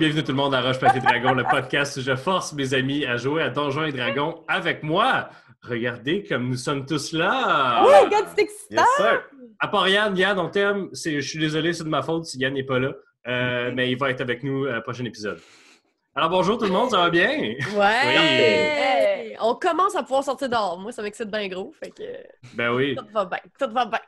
bienvenue tout le monde à Roche Papier Dragon, le podcast où je force mes amis à jouer à Donjons et Dragons avec moi. Regardez comme nous sommes tous là. Oh my god, c'est excitant! Yes. À part Yann, Yann, on t'aime. Je suis désolé, c'est de ma faute si Yann n'est pas là. Euh, mais il va être avec nous au prochain épisode. Alors bonjour tout le monde, ça va bien? Ouais! On commence à pouvoir sortir dehors. Moi, ça m'excite bien gros. Fait que Ben oui. tout va bien. Tout va bien.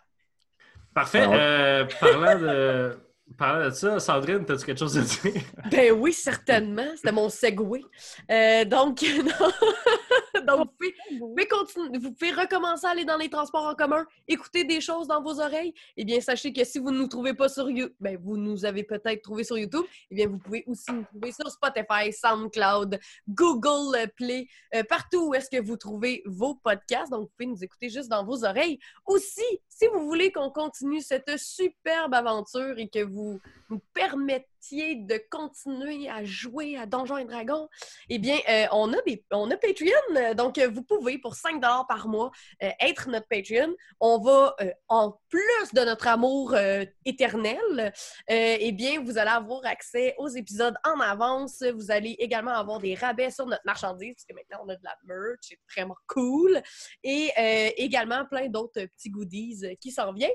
Parfait. Alors- Euh, parlant, de, parlant de ça, Sandrine, as-tu quelque chose à dire? Ben oui, certainement. C'était mon segway. Euh, donc, non. donc, vous pouvez, vous, vous pouvez recommencer à aller dans les transports en commun, écouter des choses dans vos oreilles. Eh bien, sachez que si vous ne nous trouvez pas sur YouTube, ben, vous nous avez peut-être trouvé sur YouTube, eh bien, vous pouvez aussi nous trouver sur Spotify, SoundCloud, Google Play, euh, partout où est-ce que vous trouvez vos podcasts. Donc, vous pouvez nous écouter juste dans vos oreilles. Aussi, si vous voulez qu'on continue cette superbe aventure et que vous nous de continuer à jouer à Donjons et Dragons, eh bien, euh, on, a on a Patreon. Donc, euh, vous pouvez, pour 5 par mois, euh, être notre Patreon. On va, en plus de notre amour éternel, eh bien, vous allez avoir accès aux épisodes en avance. Vous allez également avoir des rabais sur notre marchandise, parce que maintenant, on a de la merch. C'est vraiment cool. Et également plein d'autres petits goodies qui s'en viennent.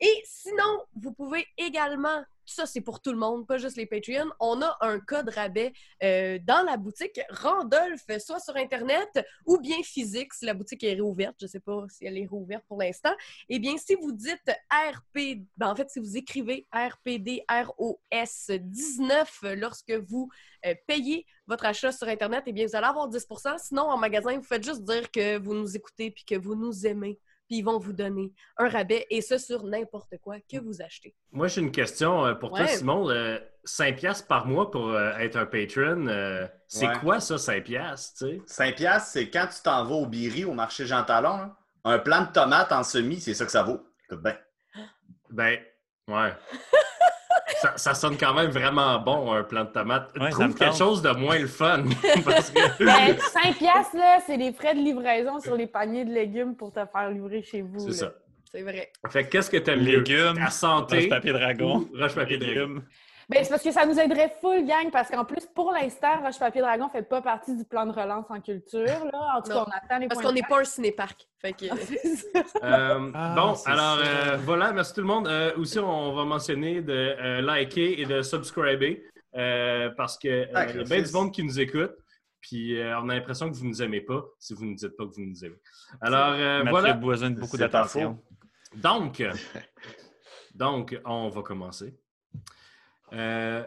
Et sinon, vous pouvez également, ça c'est pour tout le monde, pas juste les Patreons, on a un code rabais euh, dans la boutique Randolph, soit sur Internet ou bien physique, si la boutique est réouverte, je sais pas si elle est réouverte pour l'instant. Eh bien, si vous dites RP, ben, en fait, si vous écrivez RPD ROS 19 lorsque vous euh, payez votre achat sur Internet, eh bien, vous allez avoir 10% Sinon, en magasin, vous faites juste dire que vous nous écoutez puis que vous nous aimez puis ils vont vous donner un rabais, et ce sur n'importe quoi que vous achetez. Moi, j'ai une question euh, pour toi, Ouais. Simon. Euh, 5 piastres par mois pour euh, être un patron, euh, c'est Ouais. quoi ça, 5 piastres, tu sais? 5 piastres, c'est quand tu t'en vas au Biri, au marché Jean Talon, là, un plant de tomates en semi, c'est ça que ça vaut. Écoute bien. Ben, ouais. ça, ça sonne quand même vraiment bon, un plant de tomate. Ouais, Trouve quelque chose de moins le fun. parce que... Ben, 5 piastres, là, c'est les frais de livraison sur les paniers de légumes pour te faire livrer chez vous. C'est ça. C'est vrai. Fait que qu'est-ce que t'aimes mieux? Légumes, Ta santé roche papier dragon, ou roche papier dragon? Ben, c'est parce que ça nous aiderait full, gang, parce qu'en plus, pour l'instant, Roche Papier Dragon fait pas partie du plan de relance en culture. Là. En tout Non. cas, on attend les Parce qu'on n'est pas un cinéparc. Fait que... Euh, Ah, bon, alors euh, voilà, merci tout le monde. Euh, aussi, on va mentionner de euh, liker et de subscriber euh, parce que euh, Ah, il y a bien du monde qui nous écoute. Puis euh, on a l'impression que vous ne nous aimez pas si vous ne dites pas que vous nous aimez. Alors euh, voilà. a besoin de beaucoup d'attention. Donc, donc, on va commencer. Euh,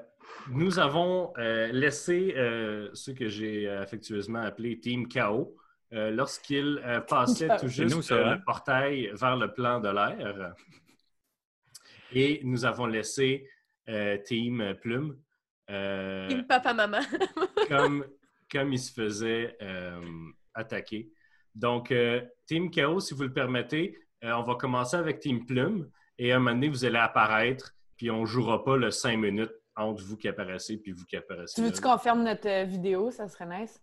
nous avons euh, laissé euh, ce que j'ai affectueusement appelé Team KO euh, lorsqu'il euh, passait tout juste nous, ça, euh, hein? le portail vers le plan de l'air. Et nous avons laissé euh, Team Plume euh, Team papa-maman. comme, comme il se faisait euh, attaquer. Donc, euh, Team KO, si vous le permettez, euh, on va commencer avec Team Plume et à un moment donné, vous allez apparaître, puis on ne jouera pas le 5 minutes entre vous qui apparaissez puis vous qui apparaissez. Tu veux-tu qu'on ferme notre euh, vidéo? Ça serait nice.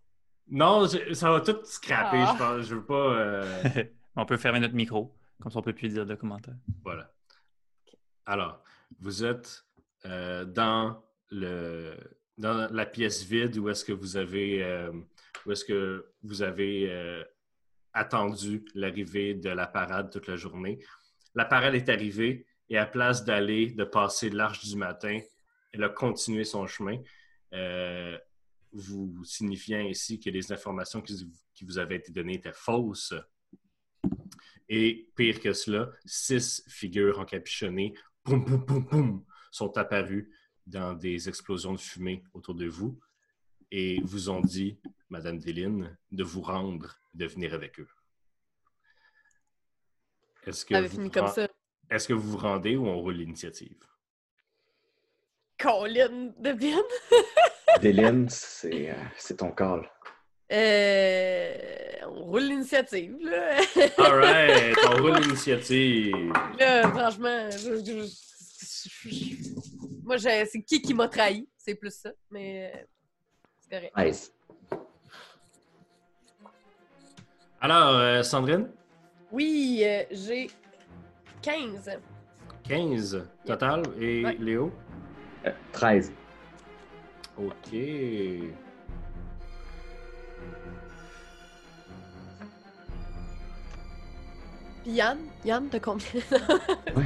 Non, je- ça va tout scraper, Ah. je pense. Je veux pas. euh, On peut fermer notre micro, comme ça on peut plus dire de commentaires. Voilà. Alors, vous êtes euh, dans, le, dans la pièce vide où est-ce que vous avez, euh, où est-ce que vous avez euh, attendu l'arrivée de la parade toute la journée. La parade est arrivée et à place d'aller, de passer l'arche du matin, elle a continué son chemin, euh, vous signifiant ainsi que les informations qui, qui vous avaient été données étaient fausses. Et pire que cela, six figures encapuchonnées, poum, poum, poum, poum, sont apparues dans des explosions de fumée autour de vous et vous ont dit, Madame Déline, de vous rendre, de venir avec eux. Est-ce que, vous fini comme ça. Est-ce que vous vous rendez ou on roule l'initiative? Colin de bien. Déline, c'est euh, c'est ton call. Euh, on roule l'initiative, là. All right, on roule l'initiative. là, franchement, je- je- je- moi, je- c'est qui qui m'a trahi? C'est plus ça, mais euh, c'est correct. Nice. Alors, euh, Sandrine, Oui, euh, j'ai 15. 15 total. Et Ouais. Léo? Euh, 13. Ok. Puis Yann, Yann, t'as combien?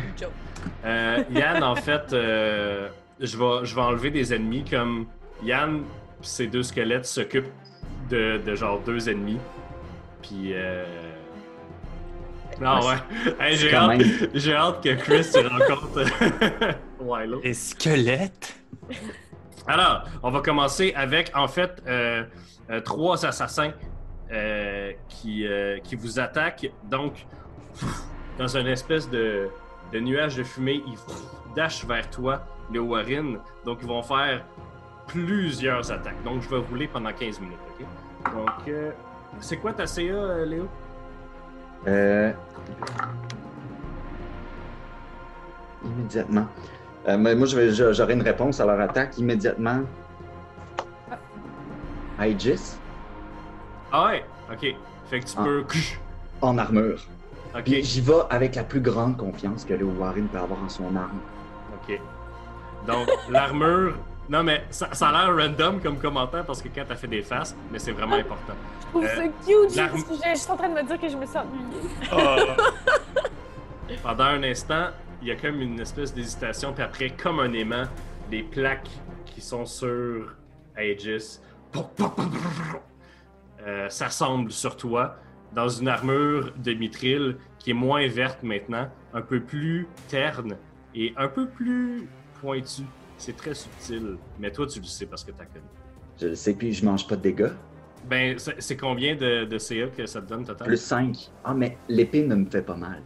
Euh, Yann, en fait, euh, je, vais, je vais enlever des ennemis comme Yann, ses deux squelettes s'occupent de, de genre deux ennemis. Puis. Euh... Ah Ouais. Hey, j'ai, hâte, même- j'ai hâte que Chris rencontre Wilo. Les squelettes. Alors, on va commencer avec, en fait, euh, euh, trois assassins euh, qui, qui vous attaquent. Donc, dans une espèce de, de nuage de fumée, ils dashent vers toi, le Warren. Donc, ils vont faire plusieurs attaques. Donc, je vais rouler pendant 15 minutes, OK? Donc, euh, c'est quoi ta CA, Léo? Euh... Immédiatement. Euh, moi, j'aurai une réponse à leur attaque immédiatement. Aegis, Ah ouais, OK. Fait que tu Ah. peux... en armure. OK, j'y vais avec la plus grande confiance que Léo Warren peut avoir en son arme. OK. Donc, l'armure... Non, mais ça, ça a l'air random comme commentaire parce que quand t'as fait des faces, mais c'est vraiment important. Je trouve Euh, ça cute. l'arme- Je je- suis en train de me dire que je me suis ennuyée. Pendant un instant, il y a comme une espèce d'hésitation, puis après, comme un aimant, les plaques qui sont sur Aegis euh, s'assemblent sur toi dans une armure de mithril qui est moins verte maintenant, un peu plus terne et un peu plus pointue. C'est très subtil, mais toi tu le sais parce que t'as connu. Je le sais, puis je mange pas de dégâts. Ben, c'est combien de, de CA que ça te donne total? Plus 5. Ah, mais l'épée ne me fait pas mal.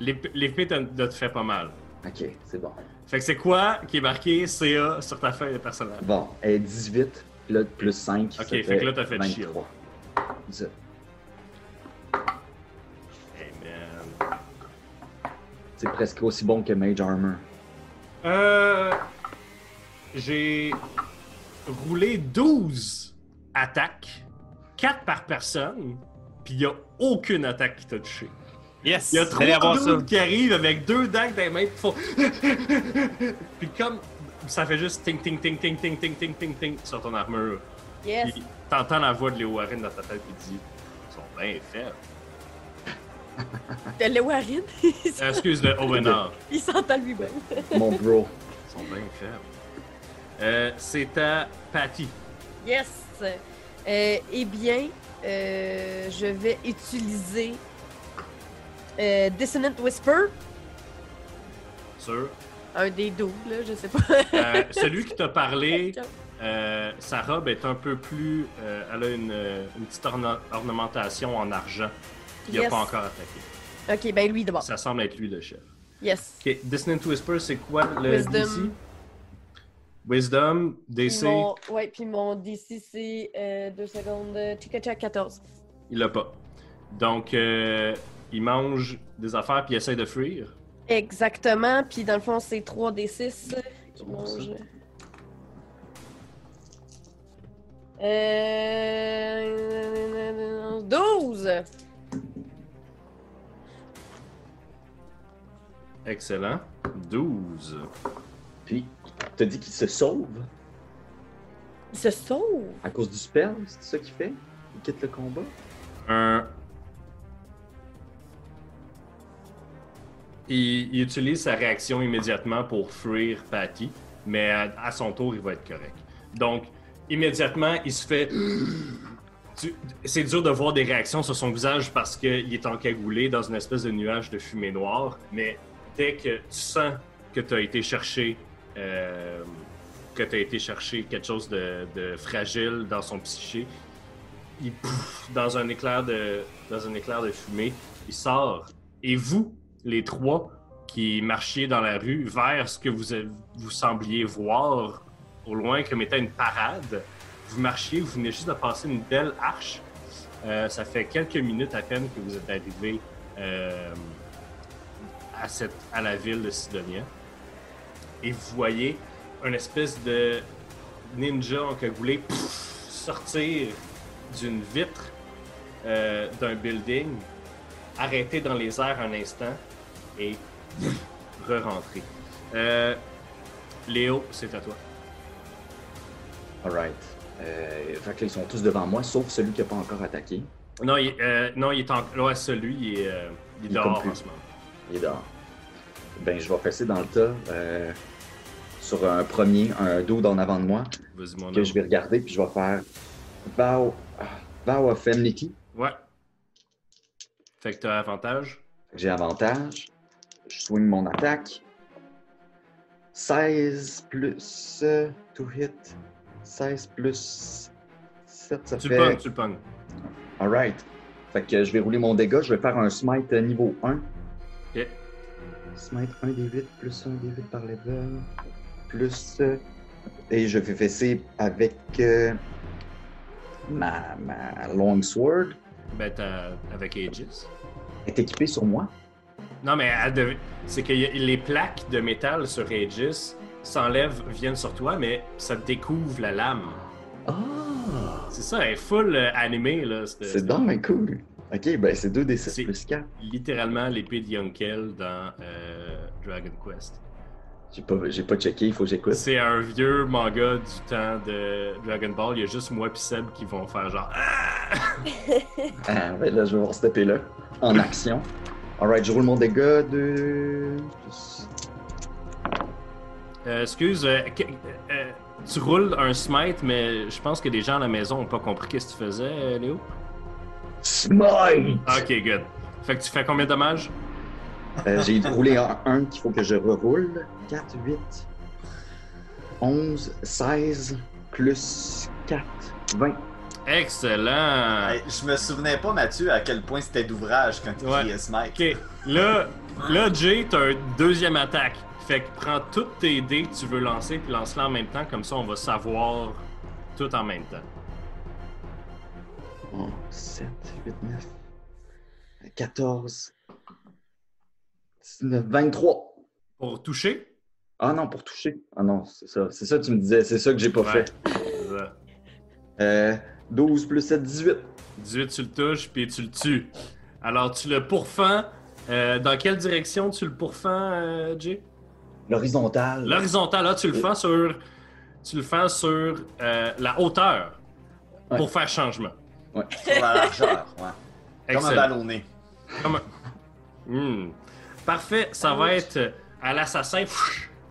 L'ép- L'épée te, te fait pas mal. Ok, c'est bon. Fait que c'est quoi qui est marqué CA sur ta feuille de personnage? Bon, elle est 18, puis là, plus 5. Ok, fait que là, t'as fait le shield. 23. Ça. Hey man. C'est presque aussi bon que Mage Armor. Euh. J'ai roulé 12 attaques, 4 par personne, puis il y a aucune attaque qui t'a touché. Yes! Il y a trois dudes qui arrivent avec deux dagues dans les mains, puis font. puis comme ça fait juste ting ting ting ting ting ting ting ting ting sur ton armure. Yes. Puis t'entends la voix de Léo Warren dans ta tête qui dit Ils sont bien faibles. De le Warren, Euh, excuse de Owenard. il s'entend lui-même. Mon bro. Ils sont bien faibles. Euh, c'est à Patty. Yes! Euh, eh bien, euh, je vais utiliser euh, Dissonant Whisper, Sûr. un des doubles, là, je sais pas. Euh, celui qui t'a parlé, euh, sa robe est un peu plus. euh, elle a une, une petite orna- ornementation en argent. Il n'a Yes. pas encore attaqué. Ok, ben lui d'abord. Ça semble être lui le chef. Yes. Ok, Dissonant Whisper, c'est quoi le Wisdom. DC Wisdom, DC, mon, ouais, puis mon DC, c'est euh, deux secondes. Chica 14. il l'a pas. Donc, euh, il mange des affaires puis il essaie de fuir. Exactement. Puis dans le fond, c'est 3 des 6 qui mangent. Euh... 12! Excellent. 12. Puis, t'as dit qu'il se sauve? Il se sauve! à cause du spell, c'est ça qu'il fait? Il quitte le combat? Un. Il, il utilise sa réaction immédiatement pour fuir Patty, mais à, à son tour, il va être correct. Donc, immédiatement, il se fait. C'est dur de voir des réactions sur son visage parce qu'il est encagoulé dans une espèce de nuage de fumée noire, mais dès que tu sens que tu as été chercher. euh, que tu as été chercher quelque chose de, fragile dans son psyché, il pouf, dans un éclair de dans un éclair de fumée, il sort et vous les trois qui marchiez dans la rue vers ce que vous vous sembliez voir au loin comme étant une parade, vous marchiez, vous venez juste de passer une belle arche. Euh, ça fait quelques minutes à peine que vous êtes arrivé euh, à cette à la ville de Sidonia et vous voyez une espèce de ninja encagoulé pouf, sortir d'une vitre euh, d'un building, arrêter dans les airs un instant et re-rentrer. Euh, Léo, c'est à toi. Alright. Euh, fait que là, ils sont tous devant moi, sauf celui qui n'a pas encore attaqué. Non, il, euh, non, il est en. Ouais, celui, il est, il est Il dehors en ce moment. Il est dehors. Ben, je vais fesser dans le tas euh, sur un premier, un dos en avant de moi, Vas-y, mon que je vais regarder, puis je vais faire Vow, vow of Enmity. Ouais. Fait que t'as avantage. J'ai avantage. Je swing mon attaque. 16 plus euh, to hit. 16 plus 7, ça Tu fait. pognes, tu le pognes. Alright. Fait que je vais rouler mon dégât. Je vais faire un smite niveau 1. Ok. Smite 1 des 8 plus 1 des 8 par level. Plus. euh, et je vais fesser avec euh, ma, ma long sword. Ben, t'as. Avec Aegis. Elle est équipée sur moi. Non, mais elle dev- c'est que y a- les plaques de métal sur Aegis s'enlèvent, viennent sur toi, mais ça découvre la lame. Ah! C'est ça, elle est full euh, animée, là. cette- C'est donc cool. Ok, ben c'est 2 des 7 C'est- plus 4. littéralement l'épée de Yunkel dans euh, Dragon Quest. J'ai pas, j'ai pas checké, il faut que j'écoute. C'est un vieux manga du temps de Dragon Ball. Il y a juste moi et Seb qui vont faire genre Ah! Ben là, je vais voir cette épée-là. En action. Alright, je roule mon dégât de. Euh, excuse, euh, que- euh, tu roules un smite, mais je pense que les gens à la maison ont pas compris ce que tu faisais, euh, Léo? Smite! Ok, good. Fait que tu fais combien de dommages? Euh, j'ai roulé en 1 qu'il faut que je reroule. 4, 8, 11, 16, plus 4, 20. Excellent! Hey, je me souvenais pas, Mathieu, à quel point c'était d'ouvrage quand tu Ouais. criais Smite. Ok, là, là, Jay, t'as un deuxième attaque. Fait que prends toutes tes dés que tu veux lancer, puis lance-les en même temps, comme ça on va savoir tout en même temps. Oh, 7, 8, 9, 14, 19, 23. Pour toucher? Ah non, pour toucher. Ah non, c'est ça. C'est ça que tu me disais. C'est ça que j'ai pas Ouais. fait. C'est ça. Euh, 12 plus 7, 18. 18, tu le touches, puis tu le tues. Alors, tu le pourfends. Euh, dans quelle direction tu le pourfends, euh, Jay? L'horizontale. L'horizontale, là, tu le fends sur, tu le fends sur euh, la hauteur Ouais. pour faire changement. Sur la largeur, ouais. Comme un ballonné. Comme un- Hmm. Parfait, ça va être à l'assassin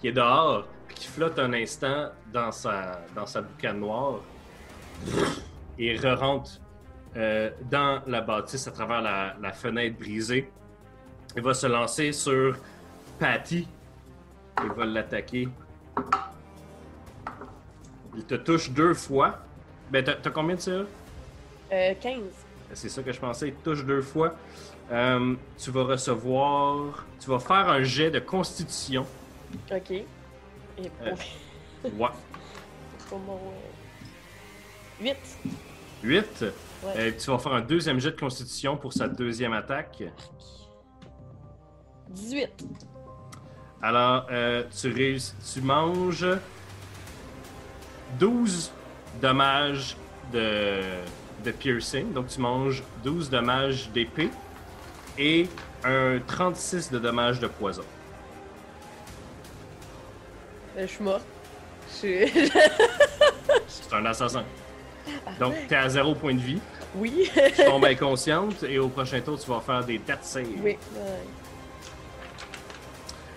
qui est dehors, puis qui flotte un instant dans sa, dans sa boucane noire et re-rentre euh, dans la bâtisse à travers la, la fenêtre brisée. Il va se lancer sur Patty. Il va l'attaquer. Il te touche deux fois. Ben, t'as combien de ça? Euh, 15. C'est ça que je pensais. Il te touche deux fois. Euh, tu vas recevoir. Tu vas faire un jet de constitution. OK. Et Euh. pour, Ouais. pour mon... 8. 8. Ouais. Euh, tu vas faire un deuxième jet de constitution pour sa deuxième attaque. 18. Alors, euh, tu, réussis- tu manges 12 dommages de, de piercing. Donc, tu manges 12 dommages d'épée et un 36 de dommages de poison. Euh, je suis morte. Je suis... C'est un assassin. Donc, tu es à 0 point de vie. oui. Tu tombes inconsciente et au prochain tour, tu vas faire des death saves. oui.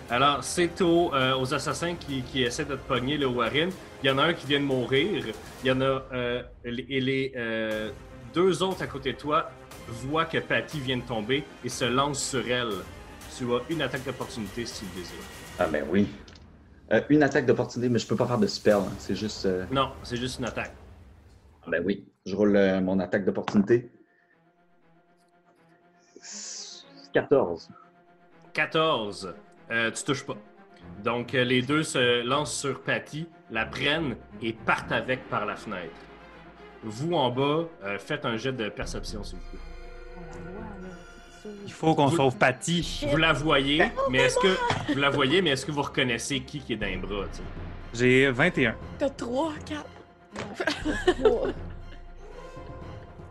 Alors, c'est aux, euh, aux assassins qui, qui essaient de te pogner le Warren. Il y en a un qui vient de mourir. Il y en a. euh, et les euh, deux autres à côté de toi voient que Patty vient de tomber et se lancent sur elle. Tu as une attaque d'opportunité si tu le désires. Ah ben oui. Euh, une attaque d'opportunité, mais je peux pas faire de spell. hein. C'est juste. Non, c'est juste une attaque. Ah Ben oui. Je roule mon attaque d'opportunité. 14. 14. Euh, tu touches pas. Donc, les deux se lancent sur Patty, la prennent et partent avec par la fenêtre. Vous en bas, euh, faites un jet de perception, s'il vous plaît. Il faut qu'on sauve Patty. Vous la voyez, mais est-ce que vous la voyez, mais est-ce que vous reconnaissez qui qui est dans les bras, tu sais? J'ai 21. T'as 3, 4.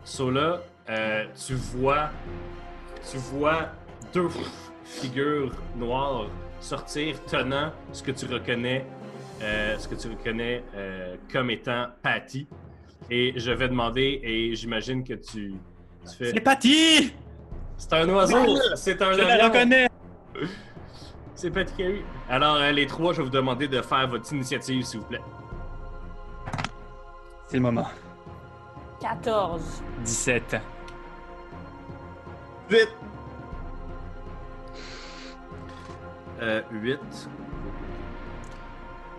So là, euh, tu vois, tu vois deux figures noires sortir tenant ce que tu reconnais euh, ce que tu reconnais euh, comme étant Patty. Et je vais demander, et j'imagine que tu, tu fais. C'est Patty! C'est un oiseau! C'est un Je la reconnais! C'est Patty Carey. Alors, euh, les trois, je vais vous demander de faire votre initiative, s'il vous plaît. C'est le moment. 14. 17. Vite! Euh, 8.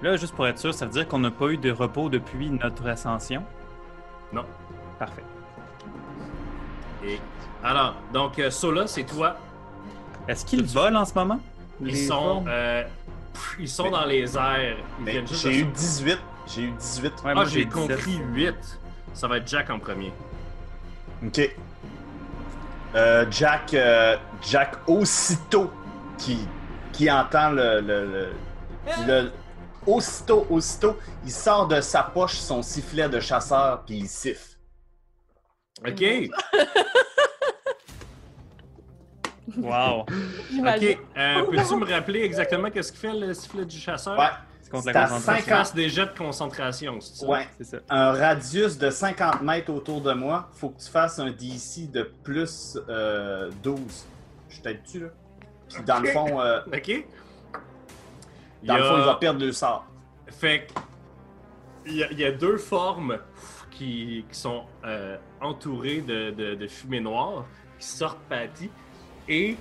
Là, juste pour être sûr, ça veut dire qu'on n'a pas eu de repos depuis notre ascension? Non. Parfait. Et alors, donc, euh, Sola, c'est toi. Est-ce qu'ils volent en ce moment? Ils Les sont, euh, pff, ils sont dans les airs. J'ai eu 18. J'ai eu 18. Ouais, Ah, moi, j'ai 17. compris 8. Ça va être Jack en premier. Ok. Euh, Jack, euh, Jack, aussitôt qui, qui entend le, le, le, le- Aussitôt, aussitôt, il sort de sa poche son sifflet de chasseur puis il siffle. OK. Wow! OK. Euh, Peux-tu me rappeler exactement qu'est-ce qu'il fait, le sifflet du chasseur? Ouais, C'est contre C'est la à concentration. Fasse des jets de concentration, c'est ça? ouais. C'est ça. Un radius de 50 mètres autour de moi, faut que tu fasses un DC de plus euh, 12. Je t'aide dessus, là? Puis dans le fond, euh, OK. Dans le fond, il va perdre deux sorts. Fait il y, a, il y a deux formes qui, qui sont euh, entourées de, de, de fumée noire qui sortent Patty. Et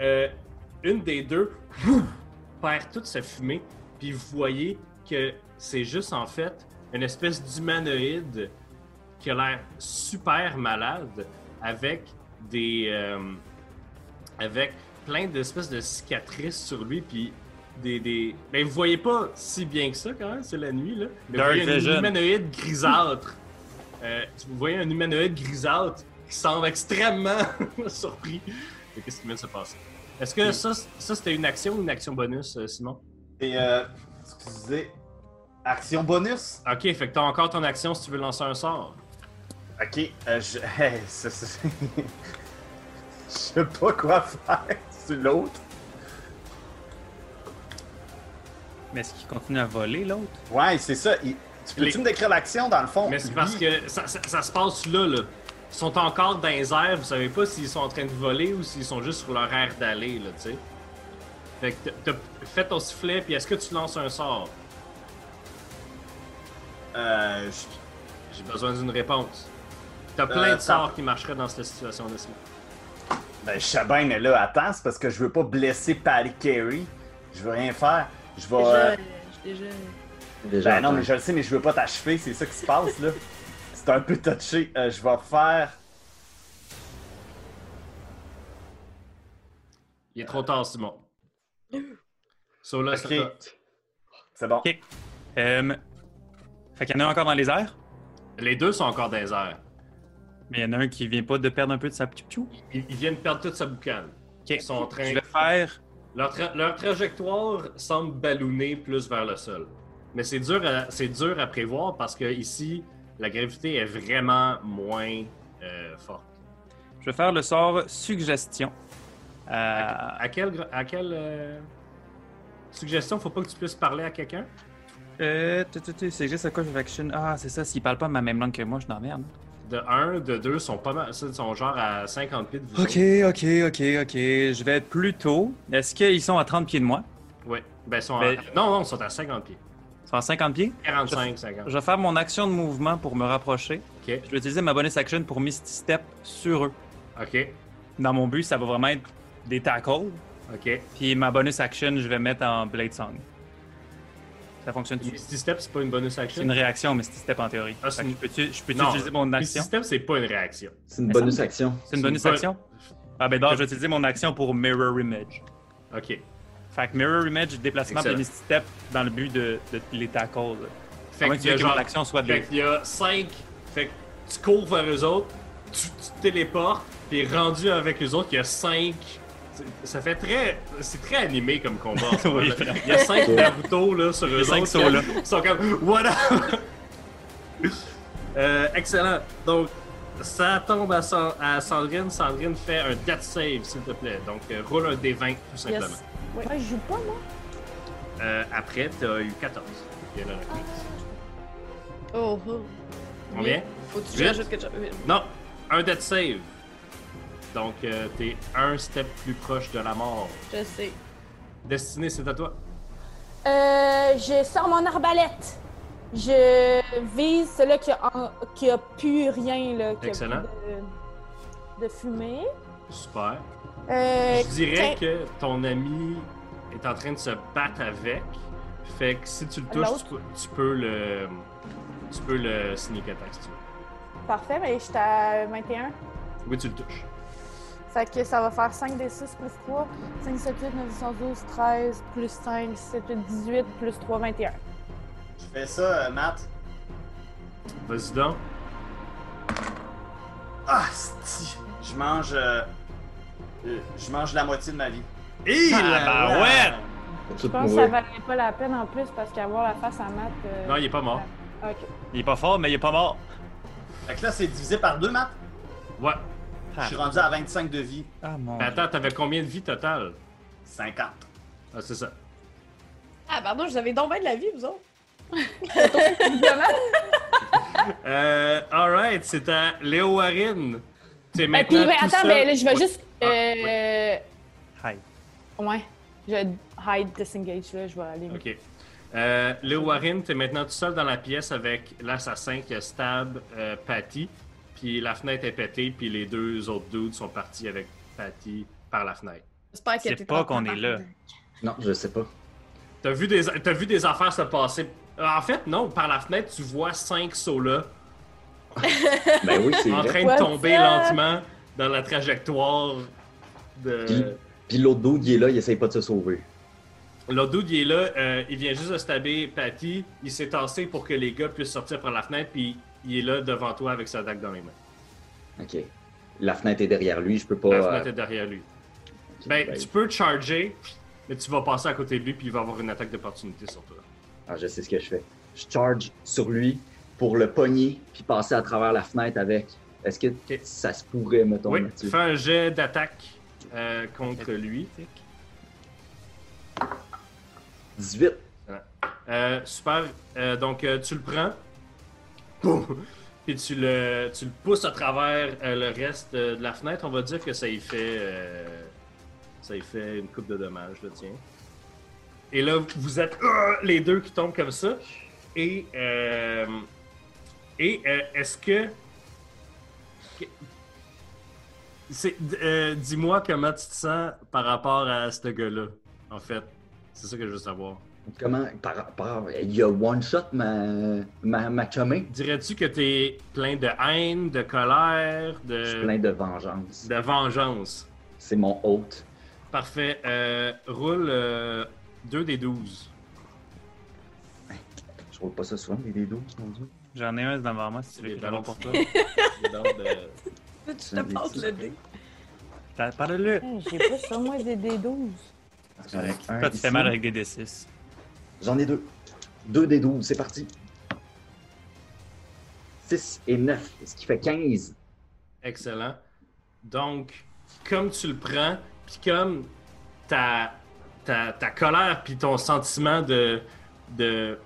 euh, une des deux perd toute sa fumée. Puis vous voyez que c'est juste en fait une espèce d'humanoïde qui a l'air super malade avec des. euh, avec plein d'espèces de cicatrices sur lui. Puis des, des... Mais vous voyez pas si bien que ça quand même, c'est la nuit là. Mais Dark vous voyez vision. un humanoïde grisâtre. Euh, vous voyez un humanoïde grisâtre qui semble extrêmement surpris de ce qui vient de se passer? Est-ce que ça, ça c'était une action ou une action bonus, euh, Simon? Et, euh, excusez, action bonus? Ok, fait que t'as encore ton action si tu veux lancer un sort. Ok, euh, je... hey, ça, ça- je sais pas quoi faire sur l'autre. Mais est-ce qu'il continue à voler, l'autre? Ouais, c'est ça. il- Tu peux-tu Les- me décrire l'action dans le fond? Mais c'est parce que ça, ça- ça se passe là, là. Ils sont encore dans les airs, vous savez pas s'ils sont en train de voler ou s'ils sont juste sur leur air d'aller, là, tu sais. Fait que t'as fait ton sifflet, puis est-ce que tu lances un sort? Euh, J'ai besoin d'une réponse. T'as plein Euh, de ça- sorts qui marcheraient dans cette situation-là. Simon. Ben, je sais bien, mais là, attends, c'est parce que je veux pas blesser Patty Carey. Je veux rien faire. Je vais. euh, Déjà, déjà. Déjà, Ben non, mais je le sais, mais je veux pas t'achever, c'est ça qui se passe, là. C'est un peu touché. Euh, je vais faire. Il est trop tard, Simon. So là, c'est bon. Ok. Euh, fait qu'il y en a un encore dans les airs, Les deux sont encore dans les airs. mais il y en a un qui vient pas de perdre un peu de sa pchou Ils, ils viennent perdre toute sa boucane. Ok. Ils sont en train... Je vais faire. Leur, tra- leur trajectoire semble ballonner plus vers le sol. Mais c'est dur, à, dur à prévoir parce que ici, la gravité est vraiment moins euh, forte. Je vais faire le sort suggestion. Euh, À quelle, à quelle euh, suggestion, faut pas que tu puisses parler à quelqu'un? euh, c'est juste à quoi je vais action. Ah, c'est ça, s'il parle pas ma même langue que moi, je suis dans la merde. De 1, de 2 sont pas mal, sont genre à 50 pieds de vous. Ok, ok, ok, ok. Je vais être plus tôt. Est-ce qu'ils sont à 30 pieds de moi? Oui. Ben, ils sont à- Ben- Non, non, ils sont à 50 pieds. Ils sont à 50 pieds? 45, 50. Je vais faire mon action de mouvement pour me rapprocher. Ok, Je vais utiliser ma bonus action pour Misty Step sur eux. ok, Dans mon but, ça va vraiment être des tackles. ok. Puis ma bonus action, je vais mettre en Blade Song. Ça fonctionne tu Misty Step, c'est pas une bonus C'est action? une réaction, Misty Step en théorie. Ah, c'est une- je peux-tu Non, utiliser mon Misty action? Step, c'est pas une réaction. C'est une Mais bonus action. C'est une bonus C'est une action? Ah ben non, je vais utiliser mon action pour Mirror Image. Ok. Fait que Mirror Image, déplacement de. Misty Step dans le but de, de les tackles. là. Fait que que mon genre- action soit Fait qu'il y a 5. Fait que tu cours vers eux autres, tu, tu te téléportes, puis rendu avec eux autres, il y a 5. Ça fait très. C'est très animé comme combat. en ce moment, il y a 5 Naruto là, sur eux Les cinq autres. sont là. Ils sont comme. Voilà! Euh, excellent. Donc, ça tombe à, San- à Sandrine. Sandrine fait un death save, s'il te plaît. Donc, euh, roule un D20, tout simplement. Yes. Moi, je joue pas, moi. Euh, après, t'as eu 14. Il y a là, la crise. Oh, oh. Combien? Que quelque chose? Non, un death save. Donc, euh, t'es un step plus proche de la mort. Je sais. Destiné, c'est à toi. Euh, je sors mon arbalète. Je vise celui qui a, en- qui a plus rien, là. Qui a Excellent. plus de, de fumée. Super. Euh, Je dirais que ton ami est en train de se battre avec. Fait que si tu le touches, tu peux, tu peux le. Tu peux le sneak attack si tu veux. Parfait, mais j'étais à 21. Oui, tu le touches. Fait que ça va faire 5 des 6 plus 3. 5, 7, 8, 9, 10, 11, 12, 13, plus 5, 7, 8, 18, plus 3, 21. Je fais ça, euh, Matt. Vas-y donc. Ah, sti. Je mange. euh, euh, je mange la moitié de ma vie. Hé, Ah, ouais! Tout Je pense que ça valait pas la peine en plus parce qu'avoir la face à Matt. euh, Non, il est pas mort. Ok. Il est pas fort, mais il est pas mort. Fait que là, c'est divisé par deux, Matt? Ouais. Je suis rendu à 25 de vie. Ah mon. Mais attends, t'avais combien de vie total? 50. Ah, c'est ça. Ah, pardon, vous avez donc bien de la vie, vous autres. Euh, alright, c'est à Léo Warren. T'es Et maintenant. puis, tout attends, seul. mais là, je vais Ouais. juste. Ah, Euh... Hi. Ouais. Je vais hide, disengage, là. Je vais aller. Ok. Euh, Léo Warren, t'es maintenant tout seul dans la pièce avec l'assassin qui a stab euh, Patty. Puis la fenêtre est pétée, puis les deux autres dudes sont partis avec Patty par la fenêtre. J'espère que pas en qu'on est là. de- Non, je sais pas. T'as vu, des, t'as vu des affaires se passer? En fait, non, par la fenêtre, tu vois cinq solas Ben oui, c'est en vrai. train de tomber lentement dans la trajectoire de. Puis- Puis l'autre dude, il est là, il essaye pas de se sauver. L'autre dude, il est là, euh, il vient juste de stabber Patty. Il s'est tassé pour que les gars puissent sortir par la fenêtre, puis il est là devant toi avec sa dague dans les mains. Ok. La fenêtre est derrière lui, je peux pas. La euh, fenêtre est derrière lui. Ben, ben, tu peux charger, mais tu vas passer à côté de lui, puis il va avoir une attaque d'opportunité sur toi. Ah, je sais ce que je fais. Je charge sur lui pour le pogner puis passer à travers la fenêtre avec. Est-ce que ça se pourrait, mettons, Oui, là-dessus? fais un jet d'attaque euh, contre lui. 18. Euh, super. Euh, donc, euh, tu le prends. Puis tu le, tu le pousses à travers euh, le reste euh, de la fenêtre. On va dire que ça y fait. euh, ça y fait une coupe de dommages, tiens. Et là, vous êtes les deux qui tombent comme ça. Et. et est-ce que. Dis-moi comment tu te sens par rapport à ce gars-là, en fait. C'est ça que je veux savoir. Comment. Par, par, il a one-shot ma, ma, ma chumée. Dirais-tu que t'es plein de haine, de colère, Je suis de, plein de vengeance. de vengeance? C'est mon hôte. Parfait. Euh, roule 2 des 12. Je roule pas ça souvent, des D12, mon dieu. J'en ai un devant moi si tu veux que je le pour toi. De- Tu te passes le dé. Parle-le. J'ai pas sur moi des D12. J'en ai un Toi, tu fais mal avec des D6. J'en ai deux. Deux des 12, c'est parti. 6 et 9, ce qui fait 15. excellent. Donc, comme tu le prends, puis comme ta, ta, ta colère, puis ton sentiment de, de,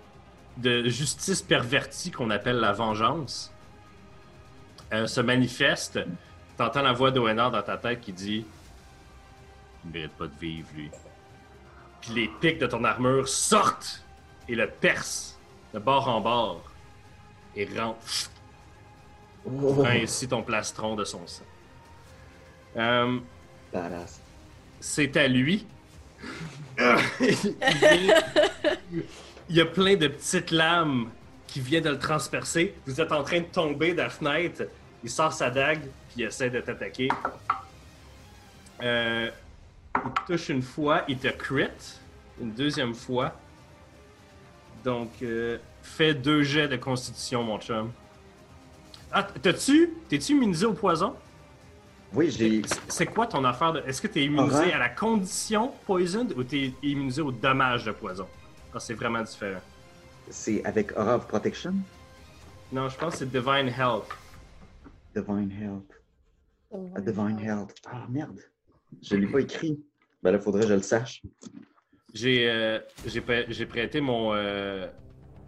de justice pervertie qu'on appelle la vengeance euh, se manifeste, t'entends la voix d'Owenar dans ta tête qui dit Il mérite pas de vivre, lui. Puis les pics de ton armure sortent et le percent de bord en bord et rentrent Oh, prend ainsi ton plastron de son sang. Euh, c'est à lui. il y a plein de petites lames qui viennent de le transpercer. Vous êtes en train de tomber de la fenêtre. Il sort sa dague, puis il essaie de t'attaquer. Euh, il te touche une fois, il te crit. Une deuxième fois. Donc, euh, fais deux jets de constitution, mon chum. Ah, t'as-tu? T'es-tu immunisé au poison? Oui, j'ai. C'est- C'est quoi ton affaire de. Est-ce que tu es immunisé Aura. à la condition poisoned ou tu es immunisé au dommage de poison? Ah, c'est vraiment différent. C'est avec Aura of Protection? Non, je pense que c'est Divine Health. Divine Help. A Divine Help. Ah, merde. Je l'ai pas écrit. Ben là, faudrait que je le sache. J'ai euh, j'ai prê- j'ai prêté mon, euh,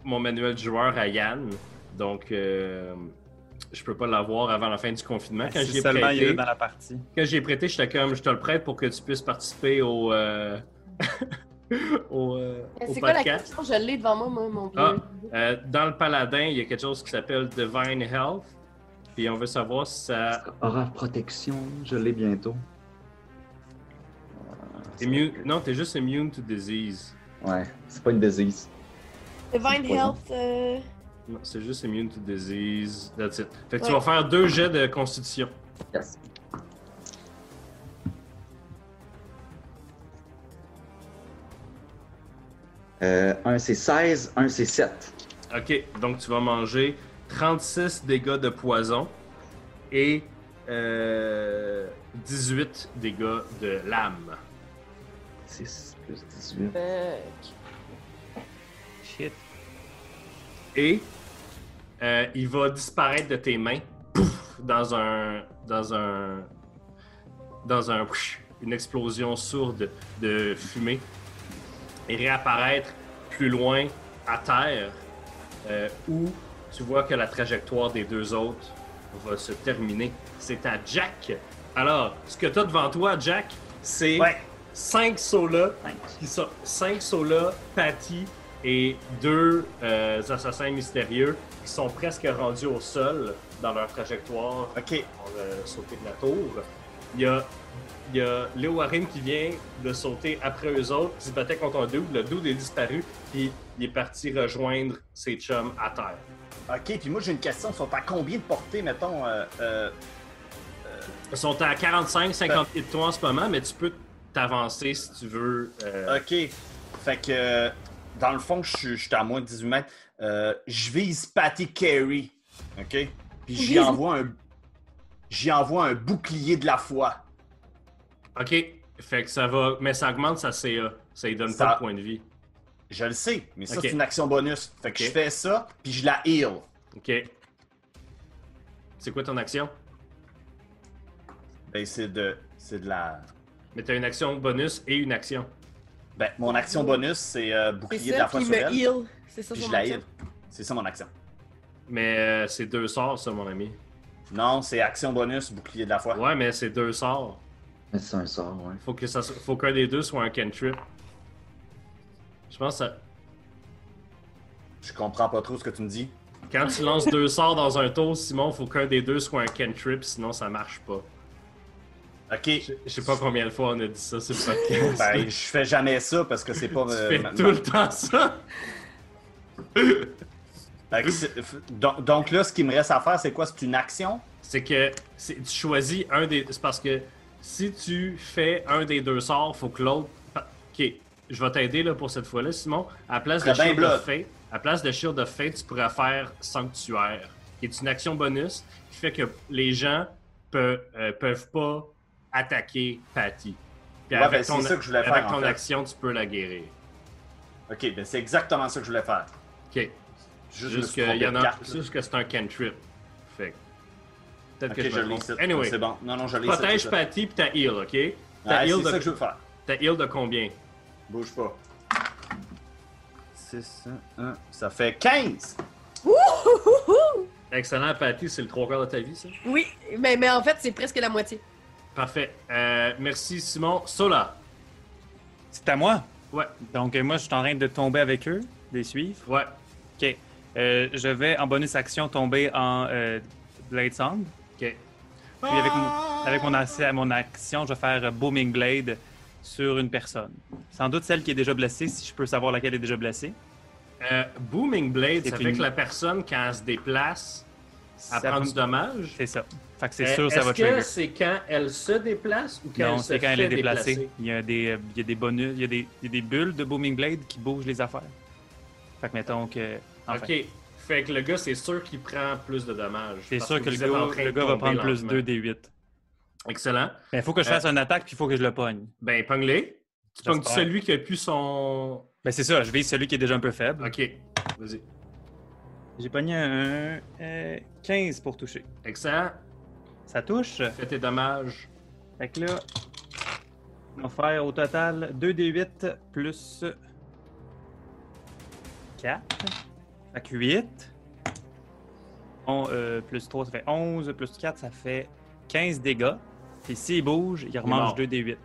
mon manuel de joueur à Yann. Donc, euh, je peux pas l'avoir avant la fin du confinement. Quand Si j'y ai seulement il est prêté, dans la partie. quand j'ai prêté, j'étais comme, je te le prête pour que tu puisses participer au, euh, au, euh, au C'est quoi la question? Je l'ai devant moi, moi, mon Ah. Euh, dans le paladin, il y a quelque chose qui s'appelle Divine Health. Puis on veut savoir si ça. Aura protection, je l'ai bientôt. Immune... Non, t'es juste immune to disease. Ouais, c'est pas une disease. Divine. Health. euh, Non, c'est juste immune to disease. That's it. Fait que tu vas faire deux jets de constitution. Yes. Euh, un c'est 16, un c'est 7. Ok, donc tu vas manger 36 dégâts de poison et euh, 18 dégâts de lame. 6 plus 18. euh, Shit. Et euh, il va disparaître de tes mains pouf, dans un. dans un. dans un. une explosion sourde de fumée et réapparaître plus loin à terre euh, où tu vois que la trajectoire des deux autres va se terminer. C'est à Jack. Alors, ce que tu as devant toi, Jack, c'est Ouais. 5 solas qui sont 5 solas, Patty et deux euh, assassins mystérieux qui sont presque rendus au sol dans leur trajectoire Ok. pour euh, sauter de la tour. Il y a, il y a Léo Harim qui vient de sauter après eux autres, qui se battait contre un dude. Le dude est disparu, puis il est parti rejoindre ses chums à terre. Ok, puis moi j'ai une question. Ils sont à combien de portée, mettons euh, euh, Ils sont à 45-50 pieds de toi en ce moment, mais tu peux t'avancer si tu veux. euh, Ok. Fait que, dans le fond, je suis je suis à moins de 18 mètres. Euh, je vise Patty Carey. Ok? Puis j'y envoie un. J'y envoie un bouclier de la foi. Ok, fait que ça va. Mais ça augmente sa CA. Ça lui donne Ça- pas de points de vie. Je le sais, mais ça, c'est une action bonus. Fait que je fais ça, puis je la heal. Ok. C'est quoi ton action? Ben, c'est de. C'est de la. Mais t'as une action bonus et une action. Ben, mon action bonus, c'est euh, bouclier de la foi sur me elle. heal. C'est ça Puis je la heal. C'est ça mon action. Mais euh, c'est deux sorts, ça, mon ami. Non, c'est action bonus, bouclier de la foi. Ouais, mais c'est deux sorts. Mais c'est un sort, ouais. Faut que ça, faut qu'un des deux soit un cantrip. Je pense que ça- Je comprends pas trop ce que tu me dis. quand tu lances deux sorts dans un tour, Simon, faut qu'un des deux soit un cantrip, sinon ça marche pas. Ok. Je je sais pas combien de fois on a dit ça sur le podcast. Ben, je fais jamais ça parce que c'est pas. tu euh, fais ma- tout ma- le temps ça. Donc, donc là, ce qui me reste à faire, c'est quoi? C'est une action? C'est que tu choisis un des. C'est parce que si tu fais un des deux sorts, faut que l'autre. Ok, je vais t'aider là pour cette fois-là, Simon. À la place de Shield Blood. of Fate, à la place de Shield of Fate, tu pourrais faire Sanctuaire, qui est une action bonus qui fait que les gens peuvent, euh, peuvent pas attaquer Patty. Puis Ouais, avec ben, c'est ton, ça que je voulais avec faire, en ton fait. action, tu peux la guérir. Ok, ben c'est exactement ça que je voulais faire. Ok. Juste, Juste que, y en a, juste que c'est un cantrip. Fait que- Peut-être Ok, que je, je l'ai. Anyway, C'est bon. Non, non, je l'ai protège. Patty puis ta heal, ok? Ta Ouais, heal, c'est de, ça que je veux faire. ta heal de combien? Bouge pas. 6, 1, ça fait 15! Excellent, Patty, c'est le trois quarts de ta vie, ça? Oui, mais, mais en fait, c'est presque la moitié. Parfait. Euh, merci, Simon. Sola. C'est à moi? Ouais, Donc, euh, moi, je suis en train de tomber avec eux, de les suivre. ouais. Ok. Euh, je vais, en bonus action, tomber en euh, Blade Song. Ok. Puis, avec mon, avec mon, ac- mon action, je vais faire Booming Blade sur une personne. Sans doute celle qui est déjà blessée, si je peux savoir laquelle est déjà blessée. Euh, Booming Blade, C'est ça fini. fait que la personne, quand elle se déplace, Ça prend du dommage? C'est ça. Fait que c'est Euh, sûr, ça va Est-ce que trigger. c'est quand elle se déplace ou quand Non, elle se c'est quand elle est déplacée. déplacer? Il y a des, euh, il y a des bonus, il y a des, il y a des bulles de Booming Blade qui bougent les affaires. Fait que mettons que. enfin, Ok. Fait que le gars, c'est sûr qu'il prend plus de dommages. C'est sûr que le gars, le gars va prendre plus lentement. 2 des 8. Excellent. Mais il faut que je Euh, fasse une attaque puis il faut que je le pogne. Ben, pogne-les. Tu pognes celui qui a plus son. Ben c'est ça, je vise celui qui est déjà un peu faible. Ok. Vas-y. J'ai pogné un euh, 15 pour toucher. Excellent. Ça touche. Fais tes dommages. Fait que là, on va faire au total 2 des 8 plus 4. Fait que 8. On, euh, plus 3, ça fait 11. Plus 4, ça fait 15 dégâts. Puis s'il bouge, il remange mort. 2 des 8.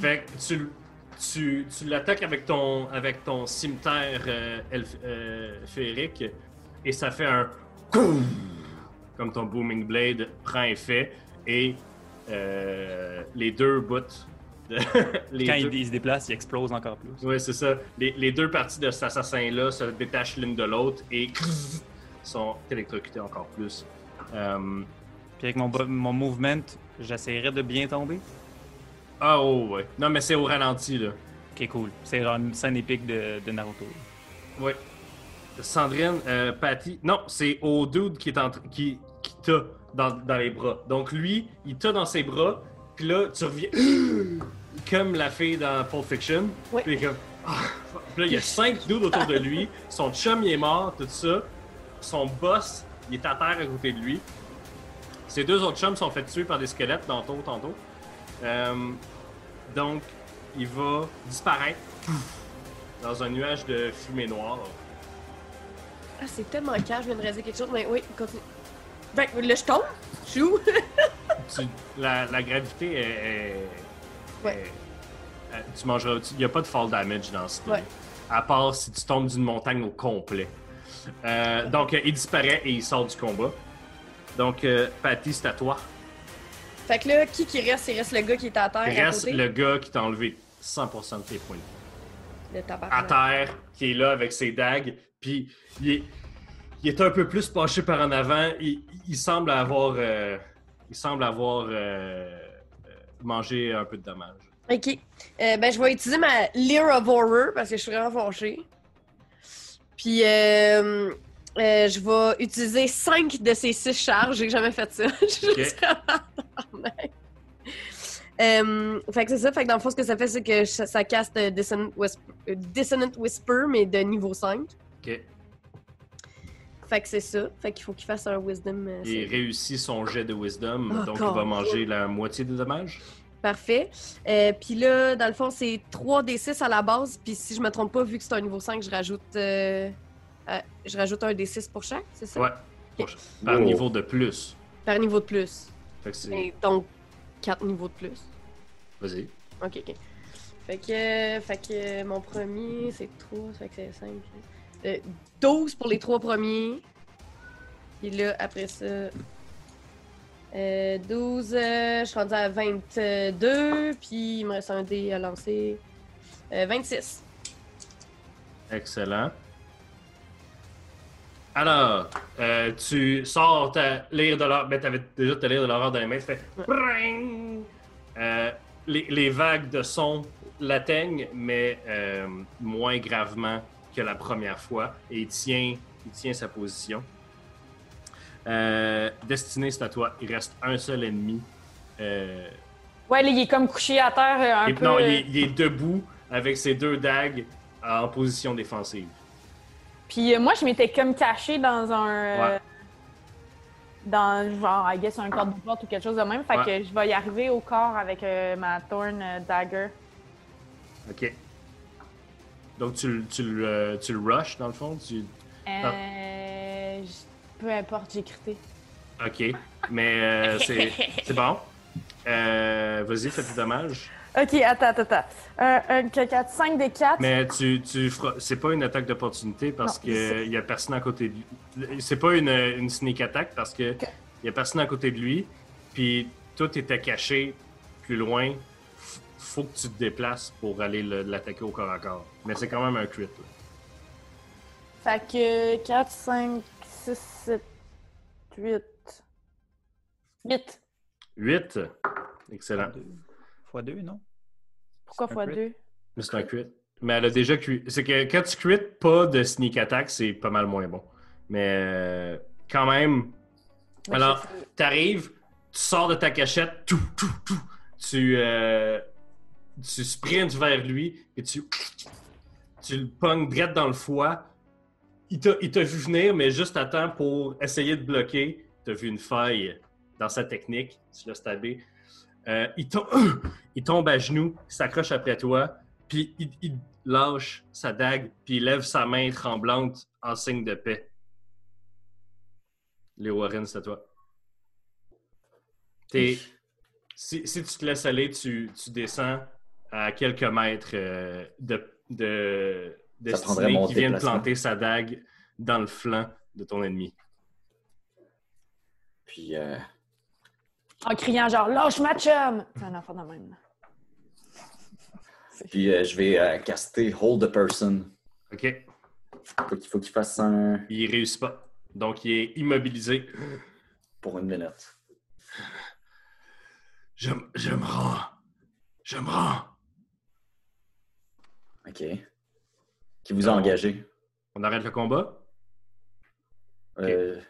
Fait que tu, tu, tu l'attaques avec ton, avec ton cimetière euh, elf- euh, féerique et ça fait un comme ton booming blade prend effet et euh, les deux bouts de les Quand deux- il, se déplace, il explose encore plus. Ouais, c'est ça. Les, les deux parties de cet assassin-là se détachent l'une de l'autre et sont électrocutés encore plus. Euh, Puis avec mon, mon movement, j'essaierai de bien tomber. Ah, oh, ouais. Non, mais c'est au ralenti, là. Ok, cool. C'est genre une scène épique de, de Naruto. Ouais. Sandrine, euh, Patty. Non, c'est au dude qui est en qui, qui t'a dans, dans les bras. Donc lui, il t'a dans ses bras, puis là, tu reviens comme la fille dans Pulp Fiction. Puis comme. Ah. Puis là, il y a cinq dudes autour de lui. Son chum, il est mort, tout ça. Son boss, il est à terre à côté de lui. Ses deux autres chums sont fait tuer par des squelettes tantôt, tantôt. Euh, donc, il va disparaître dans un nuage de fumée noire. Ah, c'est tellement calme, je viens de réaliser quelque chose, mais oui, continue. Ben, là, je tombe. Je suis où? Tu- la, la gravité est. est- Ouais. est- euh, tu mangeras. Il n'y a pas de fall damage dans ce Ouais. À part si tu tombes d'une montagne au complet. Euh, donc, il disparaît et il sort du combat. Donc, euh, Patty, c'est à toi. Fait que là, qui qui reste? Il reste le gars qui est à terre Il à reste côté. le gars qui t'a enlevé 100% de tes points. Le À tabarnak. terre, qui est là avec ses dagues. Puis, il est, il est un peu plus penché par en avant. Il, il semble avoir. euh, il semble avoir euh, euh, mangé un peu de dommages. Ok. Euh, ben, je vais utiliser ma Lear of Horror parce que je suis vraiment fâchée. Puis, euh, euh, je vais utiliser 5 de ces 6 charges. J'ai jamais fait ça. Je suis Ok. juste vraiment tabarnak. Euh, fait que c'est ça. Fait que dans le fond, ce que ça fait, c'est que ça, euh, Dissonant, Whisper, Dissonant Whisper, mais de niveau 5. Ok. Fait que c'est ça. Fait qu'il faut qu'il fasse un Wisdom. euh, Il réussit son jet de wisdom, Oh, donc il va manger la moitié des dommages. Parfait. Euh, puis là, dans le fond, c'est 3 d 6 à la base. Puis si je me trompe pas, vu que c'est un niveau 5, je rajoute, euh, euh, je rajoute un d 6 pour chaque, c'est ça? Ouais. Par Oh. niveau de plus. Par niveau de plus. Fait que c'est. Et donc, 4 niveaux de plus. Vas-y. Ok, ok. Fait que, euh, fait que euh, mon premier, c'est 3, fait que c'est 5. Euh, 12 pour les 3 premiers. Puis là, après ça. euh, 12, euh, je suis rendue à 22, puis il me reste un dé à lancer. Euh, 26. Excellent. Alors, euh, tu sors ta lyre de l'or. Ben, t'avais déjà ta lyre de l'horreur dans les mains. Tu fais. Euh, les, les vagues de son l'atteignent, mais euh, moins gravement que la première fois. Et il tient, il tient sa position. Euh, Destiné, c'est à toi. Il reste un seul ennemi. Ouais, là, il est comme couché à terre un et- peu. non, il est, il est debout avec ses deux dagues en position défensive. Puis euh, moi, je m'étais comme caché dans un. euh, Ouais. Dans, genre, I guess, un corps de porte ou quelque chose de même. Fait Ouais. que je vais y arriver au corps avec euh, ma Thorn euh, Dagger. OK. Donc, tu, le- tu, le, tu le rushes, dans le fond? Tu... Euh, Peu importe, j'ai crité. OK. Mais euh, c'est c'est bon. Vas-y, fais tes dommages. Ok, attends, attends, attends. Un, un, 4, 5 des 4. Mais tu, tu. C'est pas une attaque d'opportunité parce qu'il y a personne à côté de lui. C'est pas une, une sneak attack parce que Ok. il y a personne à côté de lui. Puis tout était caché plus loin. Faut que tu te déplaces pour aller le- l'attaquer au corps à corps. Mais c'est quand même un crit. là. Fait que 4, 5, 6, 7, 8. 8. 8. Excellent. Fois 2, non? Pourquoi C'est un fois crit. 2? Mais c'est un crit. Mais elle a déjà crit. C'est que quand tu crit pas de sneak attack, c'est pas mal moins bon. Mais euh, quand même, Alors, t'arrives, tu sors de ta cachette, tout, tout, tout. Tu, euh, tu sprintes vers lui et tu, tu le pognes direct dans le foie. Il t'a il t'a vu venir, mais juste à temps pour essayer de bloquer. T'as vu une faille dans sa technique. Tu l'as stabé. Euh, il, tombe, il tombe à genoux, s'accroche après toi, puis il, il- lâche sa dague, puis il lève sa main tremblante en signe de paix. Léo Warren, c'est à toi. T'es- si, si tu te laisses aller, tu, tu descends à quelques mètres euh, de, de, de qui vient de planter sa dague dans le flanc de ton ennemi. Puis, euh, En criant genre lâche ma chum! C'est un enfant de même. puis euh, je vais euh, caster Hold the Person. OK? Faut qu'il faut qu'il fasse un Il réussit pas. Donc, il est immobilisé. pour une minute. Je, je me rends. Je me rends. OK. Qui vous a engagé? On arrête le combat? Euh,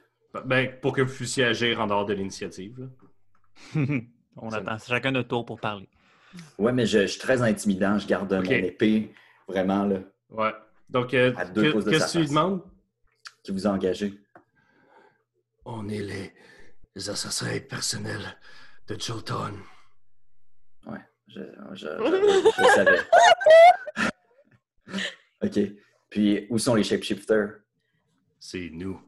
Ben, pour que vous puissiez agir en dehors de l'initiative. On attend chacun notre tour pour parler. Ouais, mais je, je suis très intimidant. Je garde mon épée vraiment là. Ouais. Donc, euh, que- qu'est-ce que tu lui demandes? Qui vous a engagé? On est les, les assassins personnels de Jolton. Ouais, je, je, je- je savais. OK. Puis, où sont les shapeshifters? C'est nous.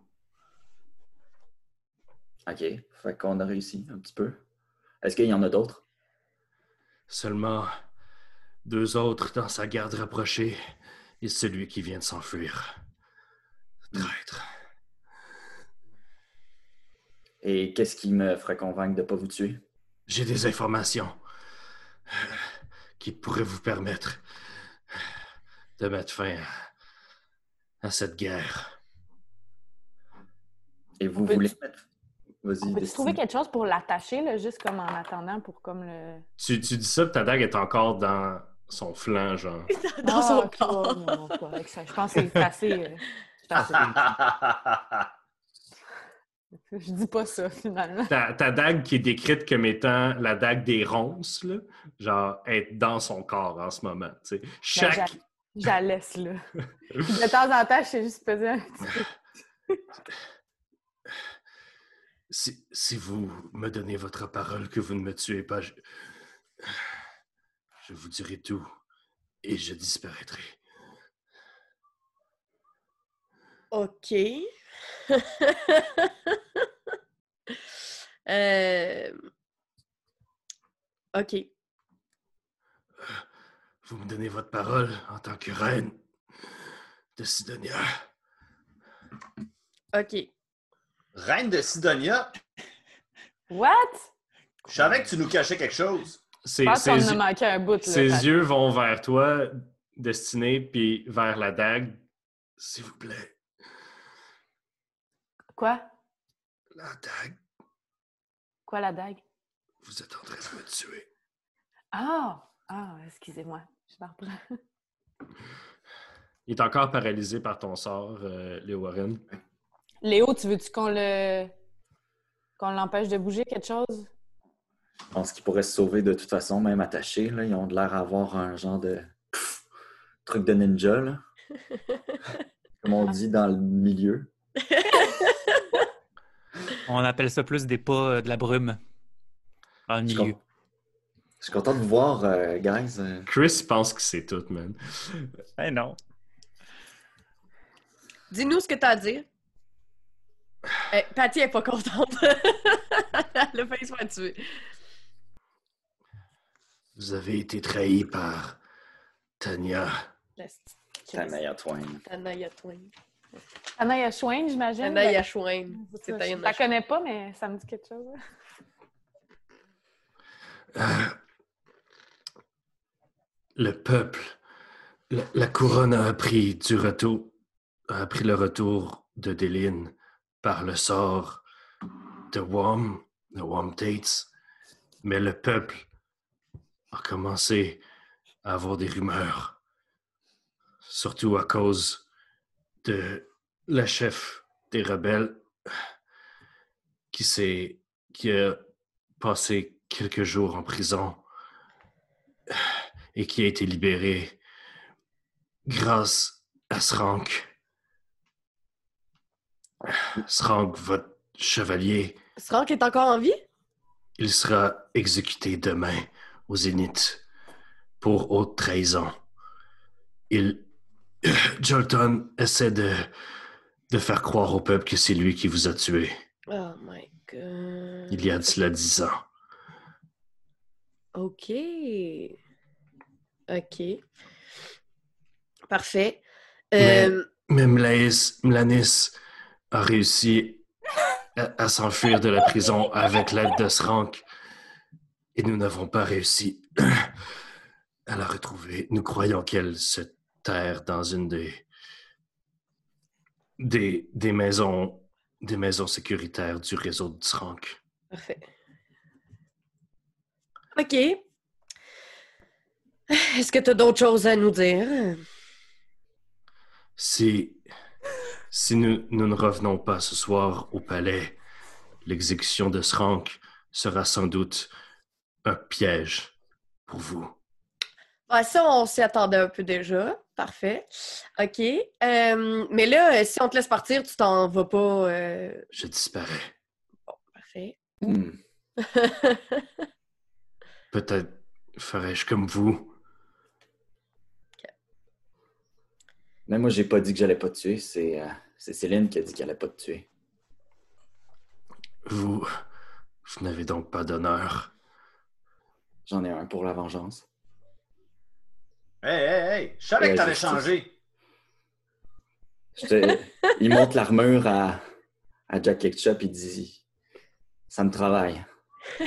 OK. Fait qu'on a réussi un petit peu. Est-ce qu'il y en a d'autres? Seulement deux autres dans sa garde rapprochée et celui qui vient de s'enfuir. Traître. Et qu'est-ce qui me ferait convaincre de ne pas vous tuer? J'ai des informations euh, qui pourraient vous permettre de mettre fin à, à cette guerre. Et vous voulez mettre... Vas-y, Destiny. trouver quelque chose pour l'attacher, là, juste comme en attendant pour comme le. Tu, tu dis ça, puis ta dague est encore dans son flanc, genre. Dans Ah, son corps. ouais, non, ça. Je pense que c'est assez. euh, assez- Je dis pas ça, finalement. Ta, ta dague qui est décrite comme étant la dague des ronces, là, genre, est dans son corps en ce moment. tu sais. Chaque, Je la laisse, là. De temps en temps, je sais juste peser un petit peu. Si, si vous me donnez votre parole que vous ne me tuez pas, je, je vous dirai tout et je disparaîtrai. OK. Euh, OK. Vous me donnez votre parole en tant que reine de Sidonia. OK. Reine de Sidonia, What? je savais que tu nous cachais quelque chose. Ses, Je pense qu'on ses- a manqué un bout, là. ses yeux vont vers toi, destiné, puis vers la dague. S'il vous plaît, Quoi? la dague, Quoi, la dague? vous êtes en train de me tuer. Ah! Ah, excusez-moi. Je la reprends. Il est encore paralysé par ton sort, euh, Léo Warren. Léo, tu veux-tu qu'on le. qu'on l'empêche de bouger quelque chose? Je pense qu'ils pourraient se sauver de toute façon, même attachés. Là. Ils ont de l'air d'avoir un genre de pff, truc de ninja, là. comme on dit dans le milieu. On appelle ça plus des pas euh, de la brume dans le Je suis milieu. je suis content de vous voir, euh, guys. Chris pense que c'est tout, man. Ben non. Dis-nous ce que t'as à dire. Eh, Patty est pas contente. Failli se faire tuer. Vous avez été trahi par Tania. La Tanaya Twain. Tanaya Twain. Anaya Schwein, j'imagine. C'est ça, Je Tana la connais pas, mais ça me dit quelque chose. Euh, le peuple, la, la couronne a appris du retour, a appris le retour de Déline par le sort de Wom, de Wom Tates, mais le peuple a commencé à avoir des rumeurs, surtout à cause de la chef des rebelles qui qui a passé quelques jours en prison et qui a été libéré grâce à Srank. Srank, votre chevalier, Srank est encore en vie? il sera exécuté demain au Zénith pour haute trahison. il. Jolton essaie de, de faire croire au peuple que c'est lui qui vous a tué. Oh my god. Il y a de cela dix ans. OK. OK. Parfait. Mais- Euh, Mais Mlaïs, Mlanis a réussi à, à s'enfuir de la prison avec l'aide de Srank. Et nous n'avons pas réussi à la retrouver. Nous croyons qu'elle se terre dans une des, des, des maisons des maisons sécuritaires du réseau de Srank. Parfait. OK. Est-ce que tu as d'autres choses à nous dire? Si, si nous, nous ne revenons pas ce soir au palais, l'exécution de Srank sera sans doute un piège pour vous. Ah, ça, on s'y attendait un peu déjà. Parfait. OK. Euh, mais là, si on te laisse partir, tu t'en vas pas. euh, Je disparais. Parfait. Hmm. Peut-être ferais-je comme vous. Mais moi, j'ai pas dit que j'allais pas te tuer. C'est euh, c'est Céline qui a dit qu'elle allait pas te tuer. Vous, vous n'avez donc pas d'honneur. J'en ai un pour la vengeance. Hey, hey, hey! Je savais que t'allais je- changer. Je te- Il monte l'armure à, à Jack Ketchup et dit Ça me travaille.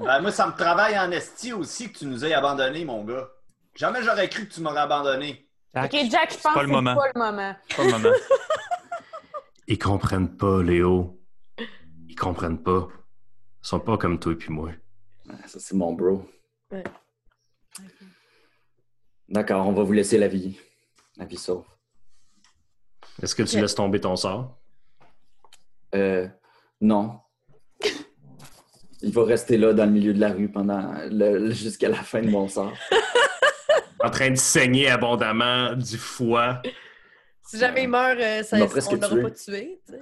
Ben, moi, ça me travaille en esti aussi que tu nous aies abandonnés, mon gars. Jamais j'aurais cru que tu m'aurais abandonné. Jack, Ok, Jack, je c'est pense pas que le c'est moment. pas le moment. c'est pas le moment. Ils comprennent pas, Léo. Ils comprennent pas. Ils sont pas comme toi et puis moi. Ah, Ça, c'est mon bro. Ouais. D'accord, on va vous laisser la vie. La vie sauve. Est-ce que tu laisses tomber ton sort? Euh, non. Il va rester là dans le milieu de la rue pendant jusqu'à la fin de mon sort. En train de saigner abondamment du foie. Si jamais il meurt, euh, ça, on l'aura tué. pas tué. tu sais.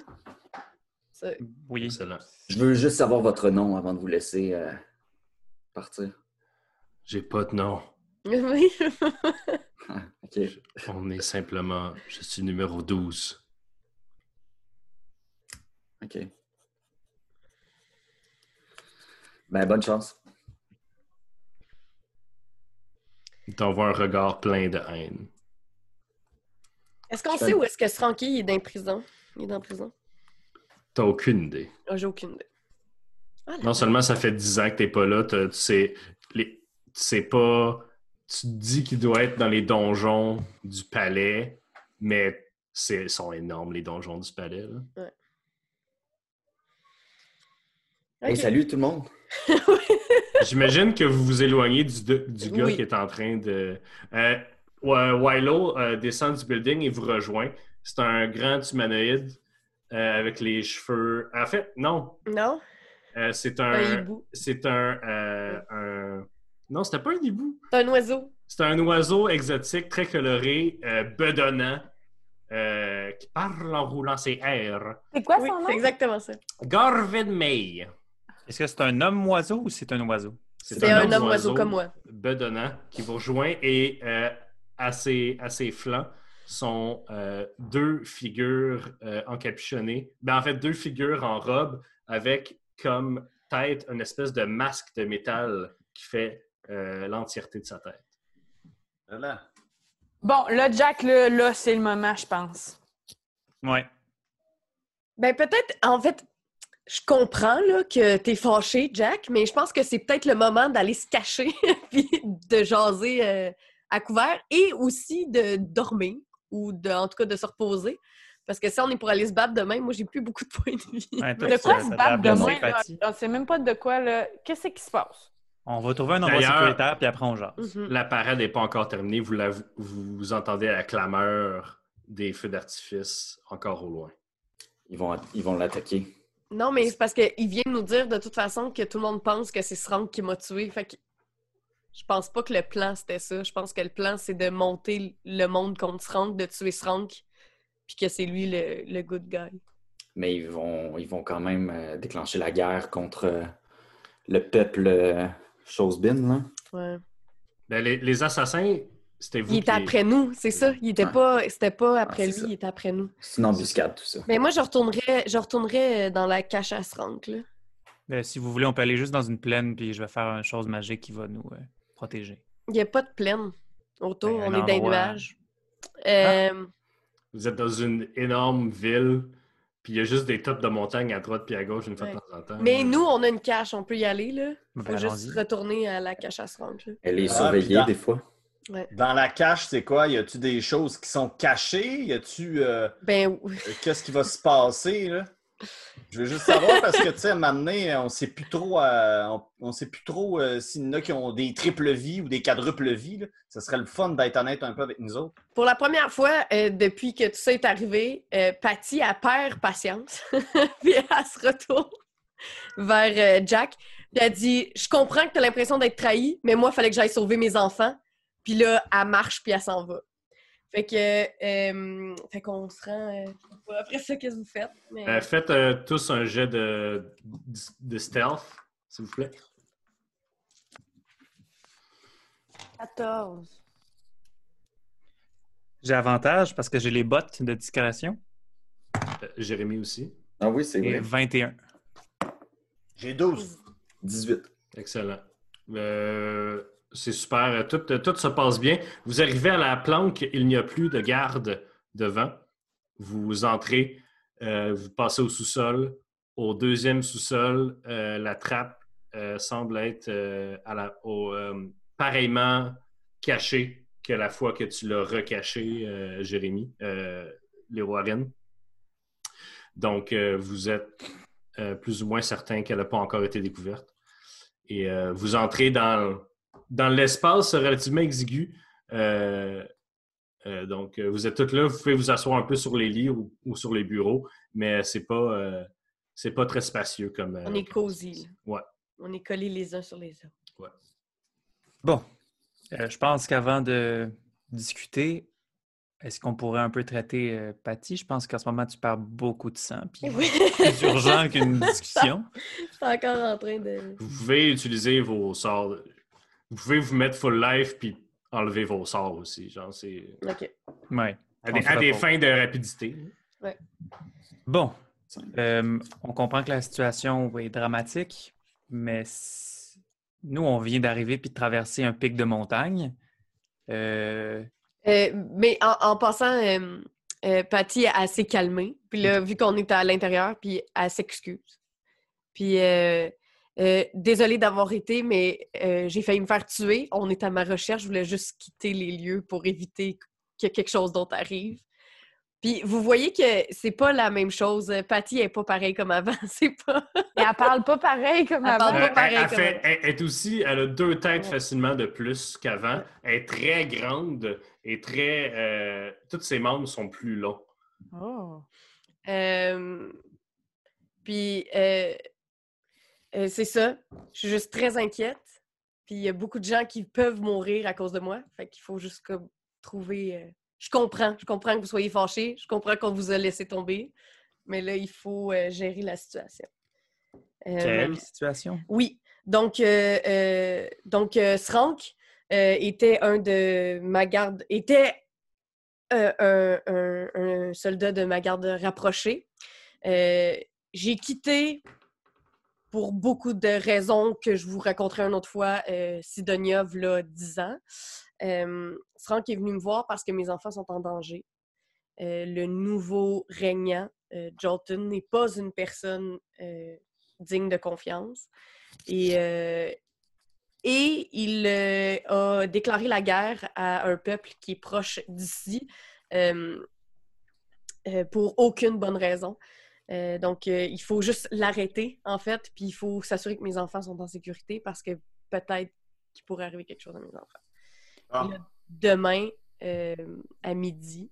Ça- Oui. Excellent. Je veux juste savoir votre nom avant de vous laisser euh, partir. J'ai pas de nom. Oui. Ah, ok. On est simplement. Je suis numéro 12. Ok. Ben, bonne chance. Il t'envoie un regard plein de haine. Est-ce qu'on sait où est-ce que Frankie est dans la prison? Il est dans la prison? T'as aucune idée. Ah, J'ai aucune idée. Ah. Non seulement ça fait 10 ans que t'es pas là, tu sais, les, tu sais pas. Tu te dis qu'il doit être dans les donjons du palais, mais c'est ils sont énormes les donjons du palais. là. Hey, salut tout le monde. J'imagine que vous vous éloignez du, du gars Oui. qui est en train de. Euh, Wilo euh, descend du building et vous rejoint. C'est un grand humanoïde euh, avec les cheveux. En fait, non. Non? Euh, c'est Un. C'est un, euh, un- Non, c'était pas un hibou. C'est un oiseau. C'est un oiseau exotique très coloré, euh, bedonnant, euh, qui parle en roulant ses airs. C'est quoi Oui, son nom? c'est exactement ça. Garvin May. Est-ce que c'est un homme oiseau ou c'est un oiseau? C'est un homme oiseau comme moi. bedonnant qui vous rejoint et euh, à, ses, à ses flancs sont euh, deux figures euh, encapuchonnées. Ben, en fait, deux figures en robe avec comme tête une espèce de masque de métal qui fait euh, l'entièreté de sa tête. Voilà. Bon, là, Jack, là, là, c'est le moment, je pense. Ouais. Ben peut-être, en fait, je comprends là, que t'es fâché, Jack, mais je pense que c'est peut-être le moment d'aller se cacher puis de jaser euh, à couvert et aussi de dormir ou de, en tout cas de se reposer. Parce que si on est pour aller se battre demain, moi j'ai plus beaucoup de points de vie. Ouais, De quoi se battre demain? On sait même pas de quoi, là. Qu'est-ce qui se passe? On va trouver un endroit sécuritaire, puis après on jase. Mhm. La parade n'est pas encore terminée. Vous, la- vous entendez la clameur des feux d'artifice encore au loin. Ils vont, ils vont l'attaquer. Non, mais c'est parce qu'il vient de nous dire de toute façon que tout le monde pense que c'est Srank qui m'a tué. Fait que je pense pas que le plan c'était ça. Je pense que le plan c'est de monter le monde contre Srank, de tuer Srank, puis que c'est lui le, le good guy. Mais ils vont, ils vont quand même euh, déclencher la guerre contre euh, le peuple euh, Chosebin, là. Ouais. Ben, les, les assassins C'était vous Il était qui- après nous, c'est ça. Il était Ouais. pas, c'était pas après Ah, lui, ça. il était après nous. C'est une embuscade, tout ça. Mais moi, je retournerais, je retournerais euh, dans la cache à Srank, là. Ben, si vous voulez, on peut aller juste dans une plaine, puis je vais faire une chose magique qui va nous euh, protéger. Il n'y a pas de plaine autour, Ben, on est dans les nuages. Euh, Vous êtes dans une énorme ville, puis il y a juste des tops de montagne à droite puis à gauche une fois Ouais. de temps en temps. Mais nous, on a une cache, on peut y aller, là. Ben, Faut juste allons-y. retourner à la cache à Srank, là. Elle est Ah, surveillée des fois. Dans la cache, c'est quoi? Y a-tu des choses qui sont cachées? Y a-tu. euh, Ben, euh, Qu'est-ce qui va se passer, là? Je veux juste savoir parce que, tu sais, à un moment donné, on sait plus trop, euh, on, on sait plus trop euh, s'il y en a qui ont des triples vies ou des quadruples vies. là. Ce serait le fun d'être honnête un peu avec nous autres. pour la première fois euh, depuis que tout ça est arrivé, Patty, elle perd patience. puis elle se retourne vers Jack. Puis elle dit Je comprends que tu as l'impression d'être trahi, mais moi, il fallait que j'aille sauver mes enfants. Puis là, elle marche, puis elle s'en va. Fait que, euh, fait qu'on se rend. euh, après ça, qu'est-ce que vous faites? Mais- Euh, faites euh, tous un jet de, de stealth, s'il vous plaît. 14. J'ai avantage parce que j'ai les bottes de discrétion. Euh, Jérémy aussi. Ah oui, c'est Et vrai. 21. J'ai 12. 18. Excellent. Euh, c'est super. Tout, tout se passe bien. Vous arrivez à la planque, il n'y a plus de garde devant. Vous entrez, euh, vous passez au sous-sol. Au deuxième sous-sol, euh, la trappe euh, semble être euh, à la, euh, pareillement cachée que la fois que tu l'as recaché, euh, Jérémy, euh, les Warren. Donc, euh, vous êtes euh, plus ou moins certain qu'elle n'a pas encore été découverte. Et euh, vous entrez dans, dans l'espace relativement exigu. Euh, euh, donc, euh, vous êtes toutes là. Vous pouvez vous asseoir un peu sur les lits ou, ou sur les bureaux, mais c'est pas, euh, c'est pas très spacieux comme. euh, on est cosy. là. Ouais. On est collés les uns sur les autres. Bon. Euh, je pense qu'avant de discuter, est-ce qu'on pourrait un peu traiter euh, Patty? Je pense qu'en ce moment, tu perds beaucoup de sang. Puis Oui. plus urgent qu'une discussion. Je suis encore en train de. Vous pouvez utiliser vos sorts. Vous pouvez vous mettre full life puis enlever vos sorts aussi. Genre, c'est OK. Ouais. à des, à des fins de rapidité. Bon. Euh, on comprend que la situation est dramatique, mais nous, on vient d'arriver puis de traverser un pic de montagne. Euh, Euh, mais en, en passant, euh, euh, Patty, elle s'est calmée. Puis là, vu qu'on est à l'intérieur, puis elle s'excuse. Puis, euh, euh, désolée d'avoir été, mais euh, j'ai failli me faire tuer. On est à ma recherche. Je voulais juste quitter les lieux pour éviter que quelque chose d'autre arrive. Puis, vous voyez que c'est pas la même chose. Patty est pas pareille comme avant. C'est pas. Et elle parle pas pareil comme Elle avant. parle Euh, pas pareil elle, elle comme fait- elle. elle- elle est aussi, elle a deux têtes Ouais. facilement de plus qu'avant. Elle est très grande et très. euh, tous ses membres sont plus longs. Oh. Euh, puis, euh, euh, c'est ça. Je suis juste très inquiète. Puis, il y a beaucoup de gens qui peuvent mourir à cause de moi. Fait qu'il faut juste comme trouver. euh, Je comprends. Je comprends que vous soyez fâchés. Je comprends qu'on vous a laissé tomber. Mais là, il faut euh, gérer la situation. Euh, quelle situation? oui. Donc, donc Srank était un de ma garde, était un, un- un soldat de ma garde rapprochée. J'ai quitté pour beaucoup de raisons que je vous raconterai une autre fois euh, Sidonia, là, 10 ans. Euh, Srank est venu me voir parce que mes enfants sont en danger. Euh, le nouveau régnant, euh, Jolton, n'est pas une personne euh, digne de confiance. Et, et il a déclaré la guerre à un peuple qui est proche d'ici pour aucune bonne raison. Euh, donc, euh, il faut juste l'arrêter, en fait, puis il faut s'assurer que mes enfants sont en sécurité parce que peut-être qu'il pourrait arriver quelque chose à mes enfants. Ah. Là, demain, euh, à midi,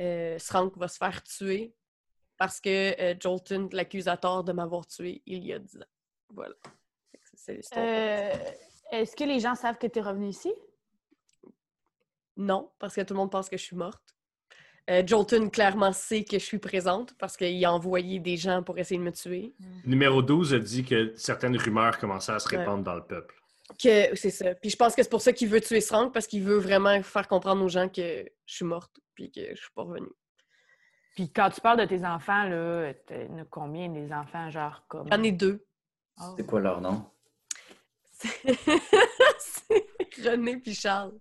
euh, Srank va se faire tuer parce que euh, Jolton l'accuse à tort de m'avoir tué il y a 10 ans. Voilà. C'est l'histoire. Euh, Est-ce que les gens savent que tu es revenu ici? Non, parce que tout le monde pense que je suis morte. Euh, Jolton clairement sait que je suis présente parce qu'il a envoyé des gens pour essayer de me tuer. Numéro 12 a dit que certaines rumeurs commençaient à se Ouais. répandre dans le peuple. Que c'est ça. Puis je pense que c'est pour ça qu'il veut tuer Strang, parce qu'il veut vraiment faire comprendre aux gens que je suis morte, puis que je suis pas revenue. Puis quand tu parles de tes enfants, là, as combien des enfants, genre comme? J'en ai deux. Oh. C'est quoi leur nom? C'est René puis Charles.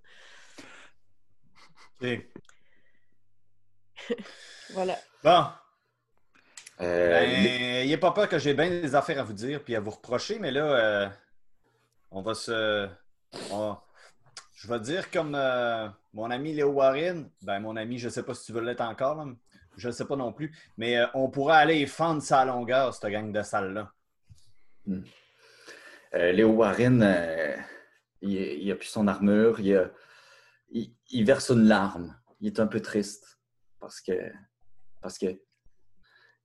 Voilà. Bon, Euh, ben, il a pas peur que j'ai bien des affaires à vous dire puis à vous reprocher, mais là, euh, on va se. on- Je vais dire comme euh, mon ami Léo Warren, ben mon ami, je sais pas si tu veux l'être encore, là, je sais pas non plus, mais euh, on pourrait aller fendre sa longueur, cette gang de salles-là. Euh, Léo Warren, euh, il, il a plus son armure, il, a- il- il verse une larme. Il est un peu triste parce que parce que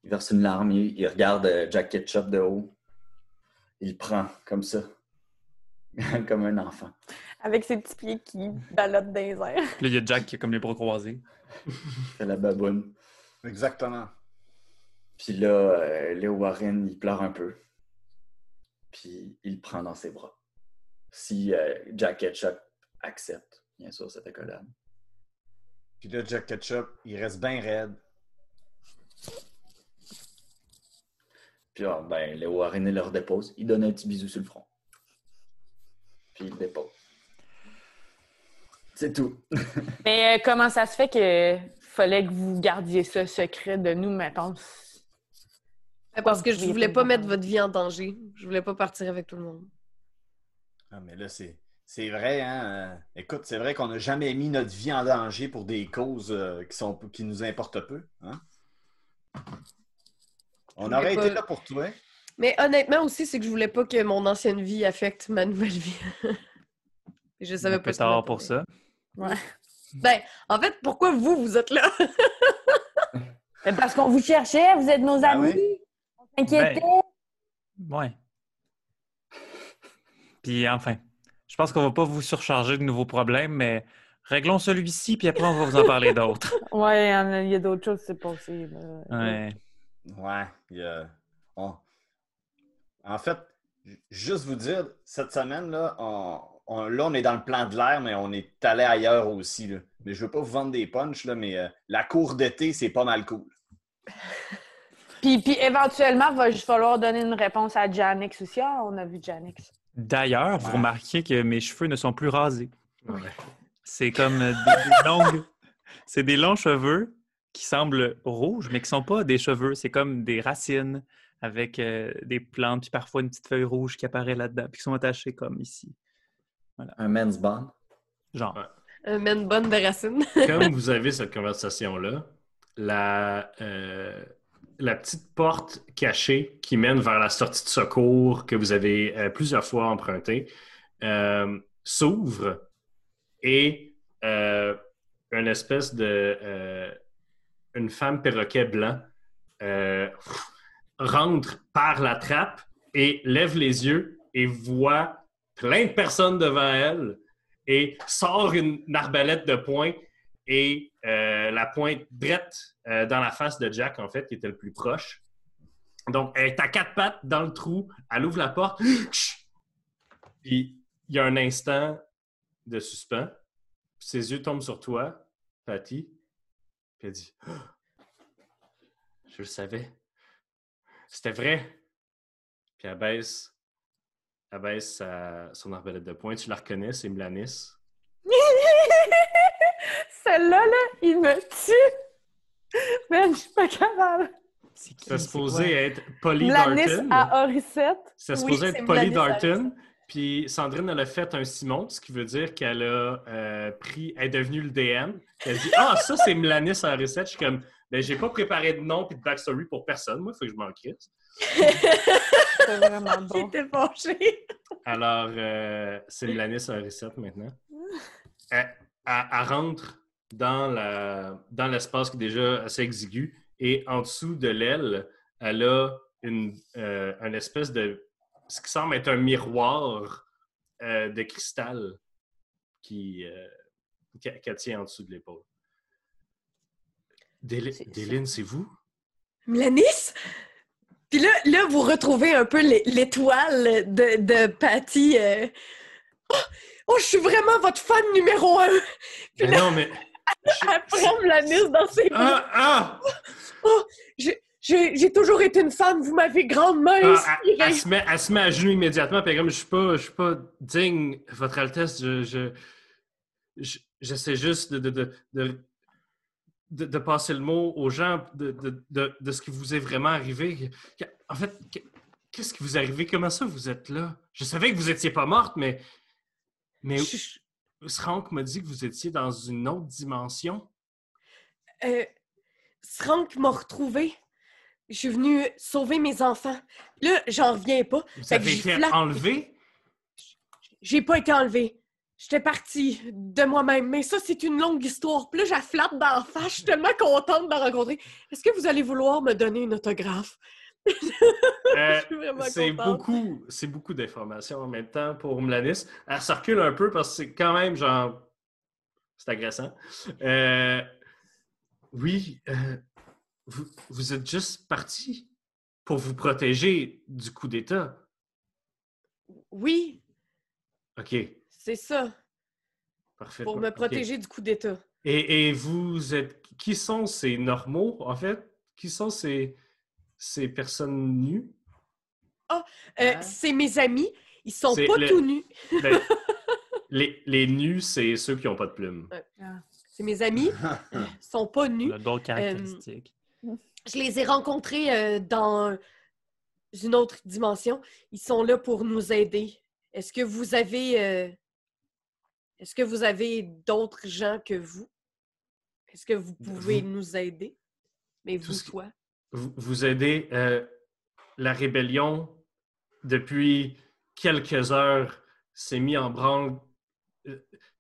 il verse une larme, il, il regarde euh, Jack Ketchup de haut. Il le prend comme ça, comme un enfant. Avec ses petits pieds qui ballottent dans les airs. Là, il y a Jack qui a comme les bras croisés. Fait la baboune. Exactement. Puis là, euh, Léo Warren, il pleure un peu. Puis il le prend dans ses bras. Si euh, Jack Ketchup accepte, bien sûr, cette accolade. Puis là, Jack Ketchup, il reste bien raide. Puis ah, ben, Léo Warren il le redépose. Il donne un petit bisou sur le front. Puis il dépose. C'est tout. Mais euh, comment ça se fait que fallait que vous gardiez ça secret de nous, mettons? Parce que je voulais pas mettre votre vie en danger. Je voulais pas partir avec tout le monde. Ah, mais là, c'est. C'est vrai, hein? euh, Écoute, c'est vrai qu'on n'a jamais mis notre vie en danger pour des causes euh, qui, sont, qui nous importent peu. Hein? On aurait pas- été là pour toi. Mais honnêtement aussi, c'est que je voulais pas que mon ancienne vie affecte ma nouvelle vie. Je savais pas tard pour ça. Ben, en fait, pourquoi vous, vous êtes là? Mais parce qu'on vous cherchait, vous êtes nos Ben amis. oui. On s'inquiétait. Ouais. Puis enfin, je pense qu'on va pas vous surcharger de nouveaux problèmes, mais réglons celui-ci, puis après, on va vous en parler d'autres. Ouais, il y a- d'autres choses passé. là. Ouais. Ouais. il y a- on- En fait, ju- juste vous dire, cette semaine, là, on... on- là, on est dans le plan de l'air, mais on est allé ailleurs aussi. là. Mais je veux pas vous vendre des punchs, là, mais euh, la cour d'été, c'est pas mal cool. Puis, puis éventuellement, il va juste falloir donner une réponse à Janix aussi. Ah, on a vu Janix. D'ailleurs, vous remarquez que mes cheveux ne sont plus rasés. Ouais. C'est comme des, des longues. C'est des longs cheveux qui semblent rouges, mais qui sont pas des cheveux. C'est comme des racines avec euh, des plantes, puis parfois une petite feuille rouge qui apparaît là-dedans, puis qui sont attachées comme ici. Un men's bond. Genre. Ouais. Un bonne de racine. Comme vous avez cette conversation-là, la, euh, la petite porte cachée qui mène vers la sortie de secours que vous avez euh, plusieurs fois empruntée euh, s'ouvre et euh, une espèce de une femme perroquet blanc rentre par la trappe et lève les yeux et voit plein de personnes devant elle et sort une, une arbalète de poing et euh, la pointe drette euh, dans la face de Jack, en fait, qui était le plus proche. Donc, elle est à quatre pattes dans le trou, elle ouvre la porte, puis il y a un instant de suspens. Ses yeux tombent sur toi, Patty, puis elle dit Je le savais. C'était vrai. Puis elle baisse, elle baisse sa- son arbalète de poing. Tu la reconnais, c'est Mlanis. Celle-là, là, il me tue. Man, je suis pas capable. C'est qui? C'est supposé être Polly Darton. à Oricette. C'est supposé être Polly Darton. Puis Sandrine, elle a fait un Simon, ce qui veut dire qu'elle a euh, pris, elle est devenue le DM. Elle dit Ah, ça, c'est Mlanis à recette. Je suis comme, ben, j'ai pas préparé de nom et de backstory pour personne. Moi, il faut que je m'en crisse. C'est vraiment bon. Alors, euh, c'est Mlanis à recette maintenant. Elle, elle- elle rentre dans la dans l'espace qui est déjà assez exigu et en dessous de l'aile, elle a une, euh, une espèce de ce qui semble être un miroir euh, de cristal qui euh, qu'elle tient en dessous de l'épaule. Déli- C'est- Déline, c'est vous? Mlanis? Puis là, là, vous retrouvez un peu l'é- l'étoile de, de Patty euh, Oh, je suis vraiment votre fan numéro un! Puis là, non, mais. Elle prend Mlanis dans ses bras. Ah! Ah! J'ai j'ai toujours été une femme, vous m'avez grandement Ah, inspirée. elle, elle se met, elle se met à genoux immédiatement, puis comme je suis pas, je suis pas digne, Votre Altesse, je, je- je- j'essaie juste de, de, de, de, passer le mot aux gens de, de, de, de ce qui vous est vraiment arrivé. En fait, que- qu'est-ce qui vous est arrivé? Comment ça vous êtes là? Je savais que vous étiez pas morte, mais mais je- Srank m'a dit que vous étiez dans une autre dimension. euh, Srank m'a retrouvée. Je suis venue sauver mes enfants. Là, j'en reviens pas. Vous Fait avez été flatte- enlevé? J'ai pas été enlevée. J'étais partie de moi-même. Mais ça, c'est une longue histoire. Puis là, je la flatte d'en face. Je suis tellement contente de la rencontrer. Est-ce que vous allez vouloir me donner une autographe? Euh, C'est beaucoup, c'est beaucoup d'informations en même temps pour Mlanis. Elle se recule un peu parce que c'est quand même genre. C'est agressant. Euh, oui, euh, vous, vous êtes juste parti pour vous protéger du coup d'État. Oui, OK, c'est ça. parfait. Pour me protéger du coup d'État. Et, et vous êtes. Qui sont ces normaux, en fait? Qui sont ces, ces personnes nues? Euh, Ah. C'est mes amis. Ils sont C'est pas le- tout nus. Ben, les, les nus, c'est ceux qui n'ont pas de plumes. C'est mes amis. Ils sont pas nus. D'autres caractéristiques. Je les ai rencontrés euh, dans une autre dimension. Ils sont là pour nous aider. Est-ce que vous avez euh, est-ce que vous avez d'autres gens que vous? Est-ce que vous pouvez Vous- nous aider? Mais vous, ce qui- toi. Vous, vous aidez euh, la rébellion depuis quelques heures s'est mis en branle. Euh,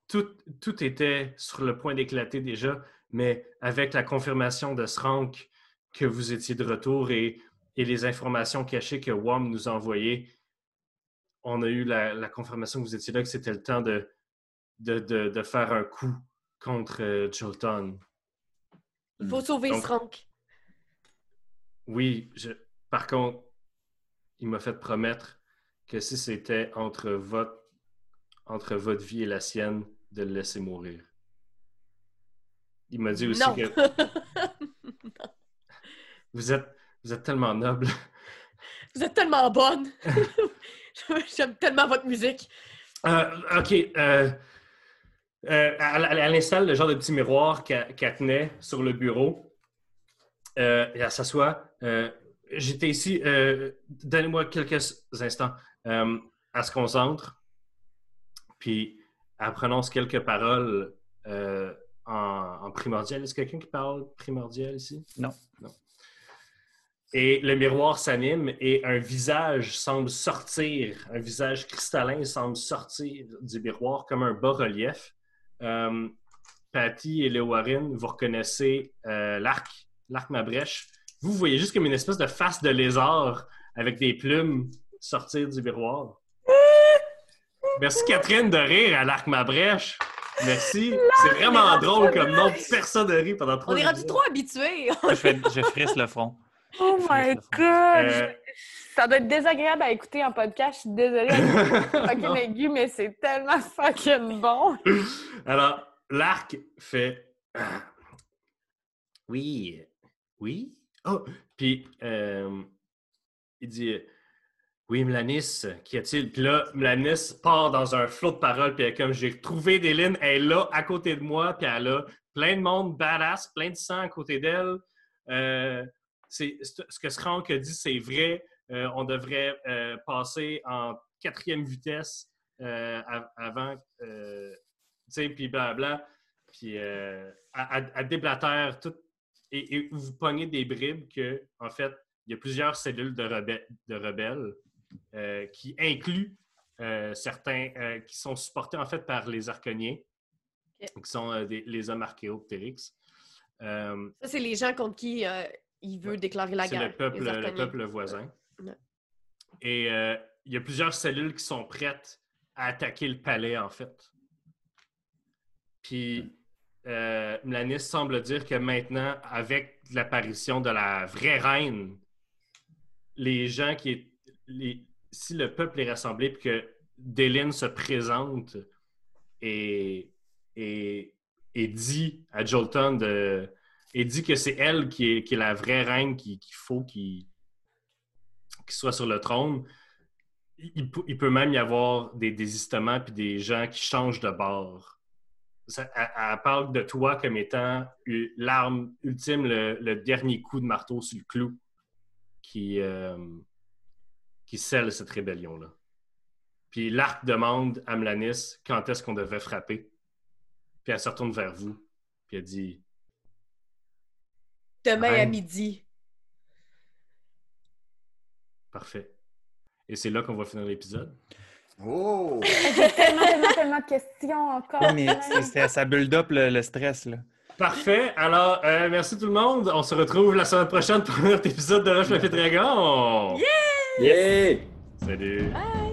Tout, tout était sur le point d'éclater déjà, mais avec la confirmation de Srank que vous étiez de retour et, et les informations cachées que WAM nous a envoyées, on a eu la, la confirmation que vous étiez là, que c'était le temps de, de, de- de faire un coup contre euh, Jolton. Il faut sauver Donc- Frank. Oui, je... par contre, il m'a fait promettre que si c'était entre votre... entre votre vie et la sienne, de le laisser mourir. Il m'a dit aussi Non. que vous êtes, vous êtes tellement noble. vous êtes tellement bonne. J'aime tellement votre musique. Euh, OK. euh, euh, elle, elle- elle installe le genre de petit miroir qu'elle qu'elle tenait sur le bureau. Euh, elle s'assoit. Euh, J'étais ici. euh, Donnez-moi quelques instants. Euh, elle se concentre. Puis elle prononce quelques paroles euh, en, en primordial. Est-ce quelqu'un qui parle primordial ici? Non. Non. Et le miroir s'anime et un visage semble sortir, un visage cristallin semble sortir du miroir comme un bas-relief. Euh, Patty et Léo Warren, vous reconnaissez euh, l'arc, l'arc ma brèche. Vous voyez juste comme une espèce de face de lézard avec des plumes sortir du miroir. Merci Catherine de rire à l'arc ma brèche. Merci. C'est vraiment drôle comme nom. Personne ne rit pendant trois On est rendu trop habitués. Je, fais- je frisse le front. Oh my god! Euh, Ça doit être désagréable à écouter en podcast. Je suis désolée. Fucking aigu, mais c'est tellement fucking bon. Alors, l'arc fait Ah. Oui, oui. Oh, puis euh, il dit Oui, Mlanis, qu'y a-t-il? Puis là, Mlanis part dans un flot de paroles, puis elle comme j'ai trouvé des elle est là à côté de moi, puis elle a plein de monde badass, plein de sang à côté d'elle. Euh, ce que Skrank a dit, c'est vrai. Euh, on devrait euh, passer en quatrième vitesse euh, av- avant, euh, tu sais, puis blabla. Puis euh, à, à- à déblatère tout. Et, et vous pognez des bribes que, en fait, il y a plusieurs cellules de, rebelles- de rebelles euh, qui incluent euh, certains euh, qui sont supportés en fait par les arconiens, qui sont des- les hommes archéoptérix. Ça, c'est les gens contre qui il veut déclarer la c'est guerre. le peuple, les le Arconiens. peuple voisin. Ouais. Et il y a plusieurs cellules qui sont prêtes à attaquer le palais, en fait. Puis euh, Mlanis semble dire que maintenant, avec l'apparition de la vraie reine, les gens qui si le peuple est rassemblé puis que Déline se présente et, dit à Jolton de. Et dit que c'est elle qui est, la vraie reine qu'il faut qu'il soit sur le trône. Il, peut- il peut même y avoir des désistements puis des gens qui changent de bord. Ça- elle, elle parle de toi comme étant l'arme ultime, le, le dernier coup de marteau sur le clou qui, euh, qui scelle cette rébellion-là. Puis l'arc demande à Melanis quand est-ce qu'on devait frapper. Puis elle se retourne vers vous. Puis elle dit Demain à midi. Parfait. Et c'est là qu'on va finir l'épisode? Oh! J'ai tellement, tellement, tellement de questions encore. Mais c'est- c'est- ça build up le, le stress, là. Parfait. Alors, euh, merci tout le monde. On se retrouve la semaine prochaine pour un autre épisode de Rush Fluffy Dragon. Yeah! Salut. Bye!